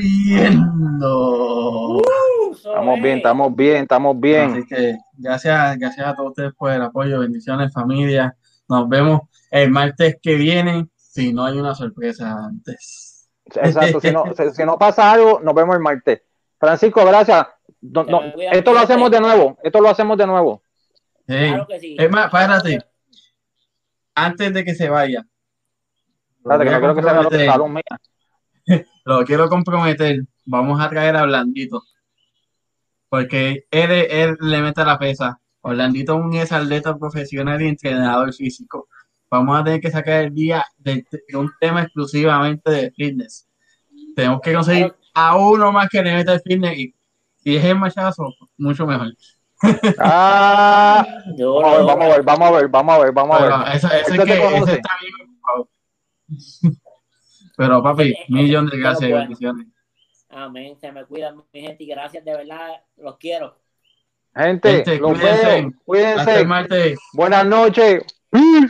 Estamos bien, estamos bien, estamos bien. Así que gracias, gracias a todos ustedes por el apoyo, bendiciones familia. Nos vemos el martes que viene, si no hay una sorpresa antes. Exacto, si no, *laughs* si no pasa algo, nos vemos el martes. Francisco, gracias. esto lo hacemos de nuevo, esto lo hacemos de nuevo. Claro que sí. Es más, espérate. Antes de que se vaya. Espérate, que no creo que sea salón mía. Lo quiero comprometer. Vamos a traer a Blandito porque él, él le mete la pesa. Orlandito es atleta profesional y entrenador físico. Vamos a tener que sacar el día de, un tema exclusivamente de fitness. Tenemos que conseguir a uno más que le meta el fitness y si es el machazo, mucho mejor. Ah, vamos, a ver, vamos a ver, vamos a ver, vamos a ver. Eso, que, ese está bien, *laughs* Pero papi, millón de gracias y bendiciones. Amén. Se me cuidan, mi gente, y gracias, de verdad, los quiero. Gente, los cuídense. Veo, cuídense. Buenas noches. Mm.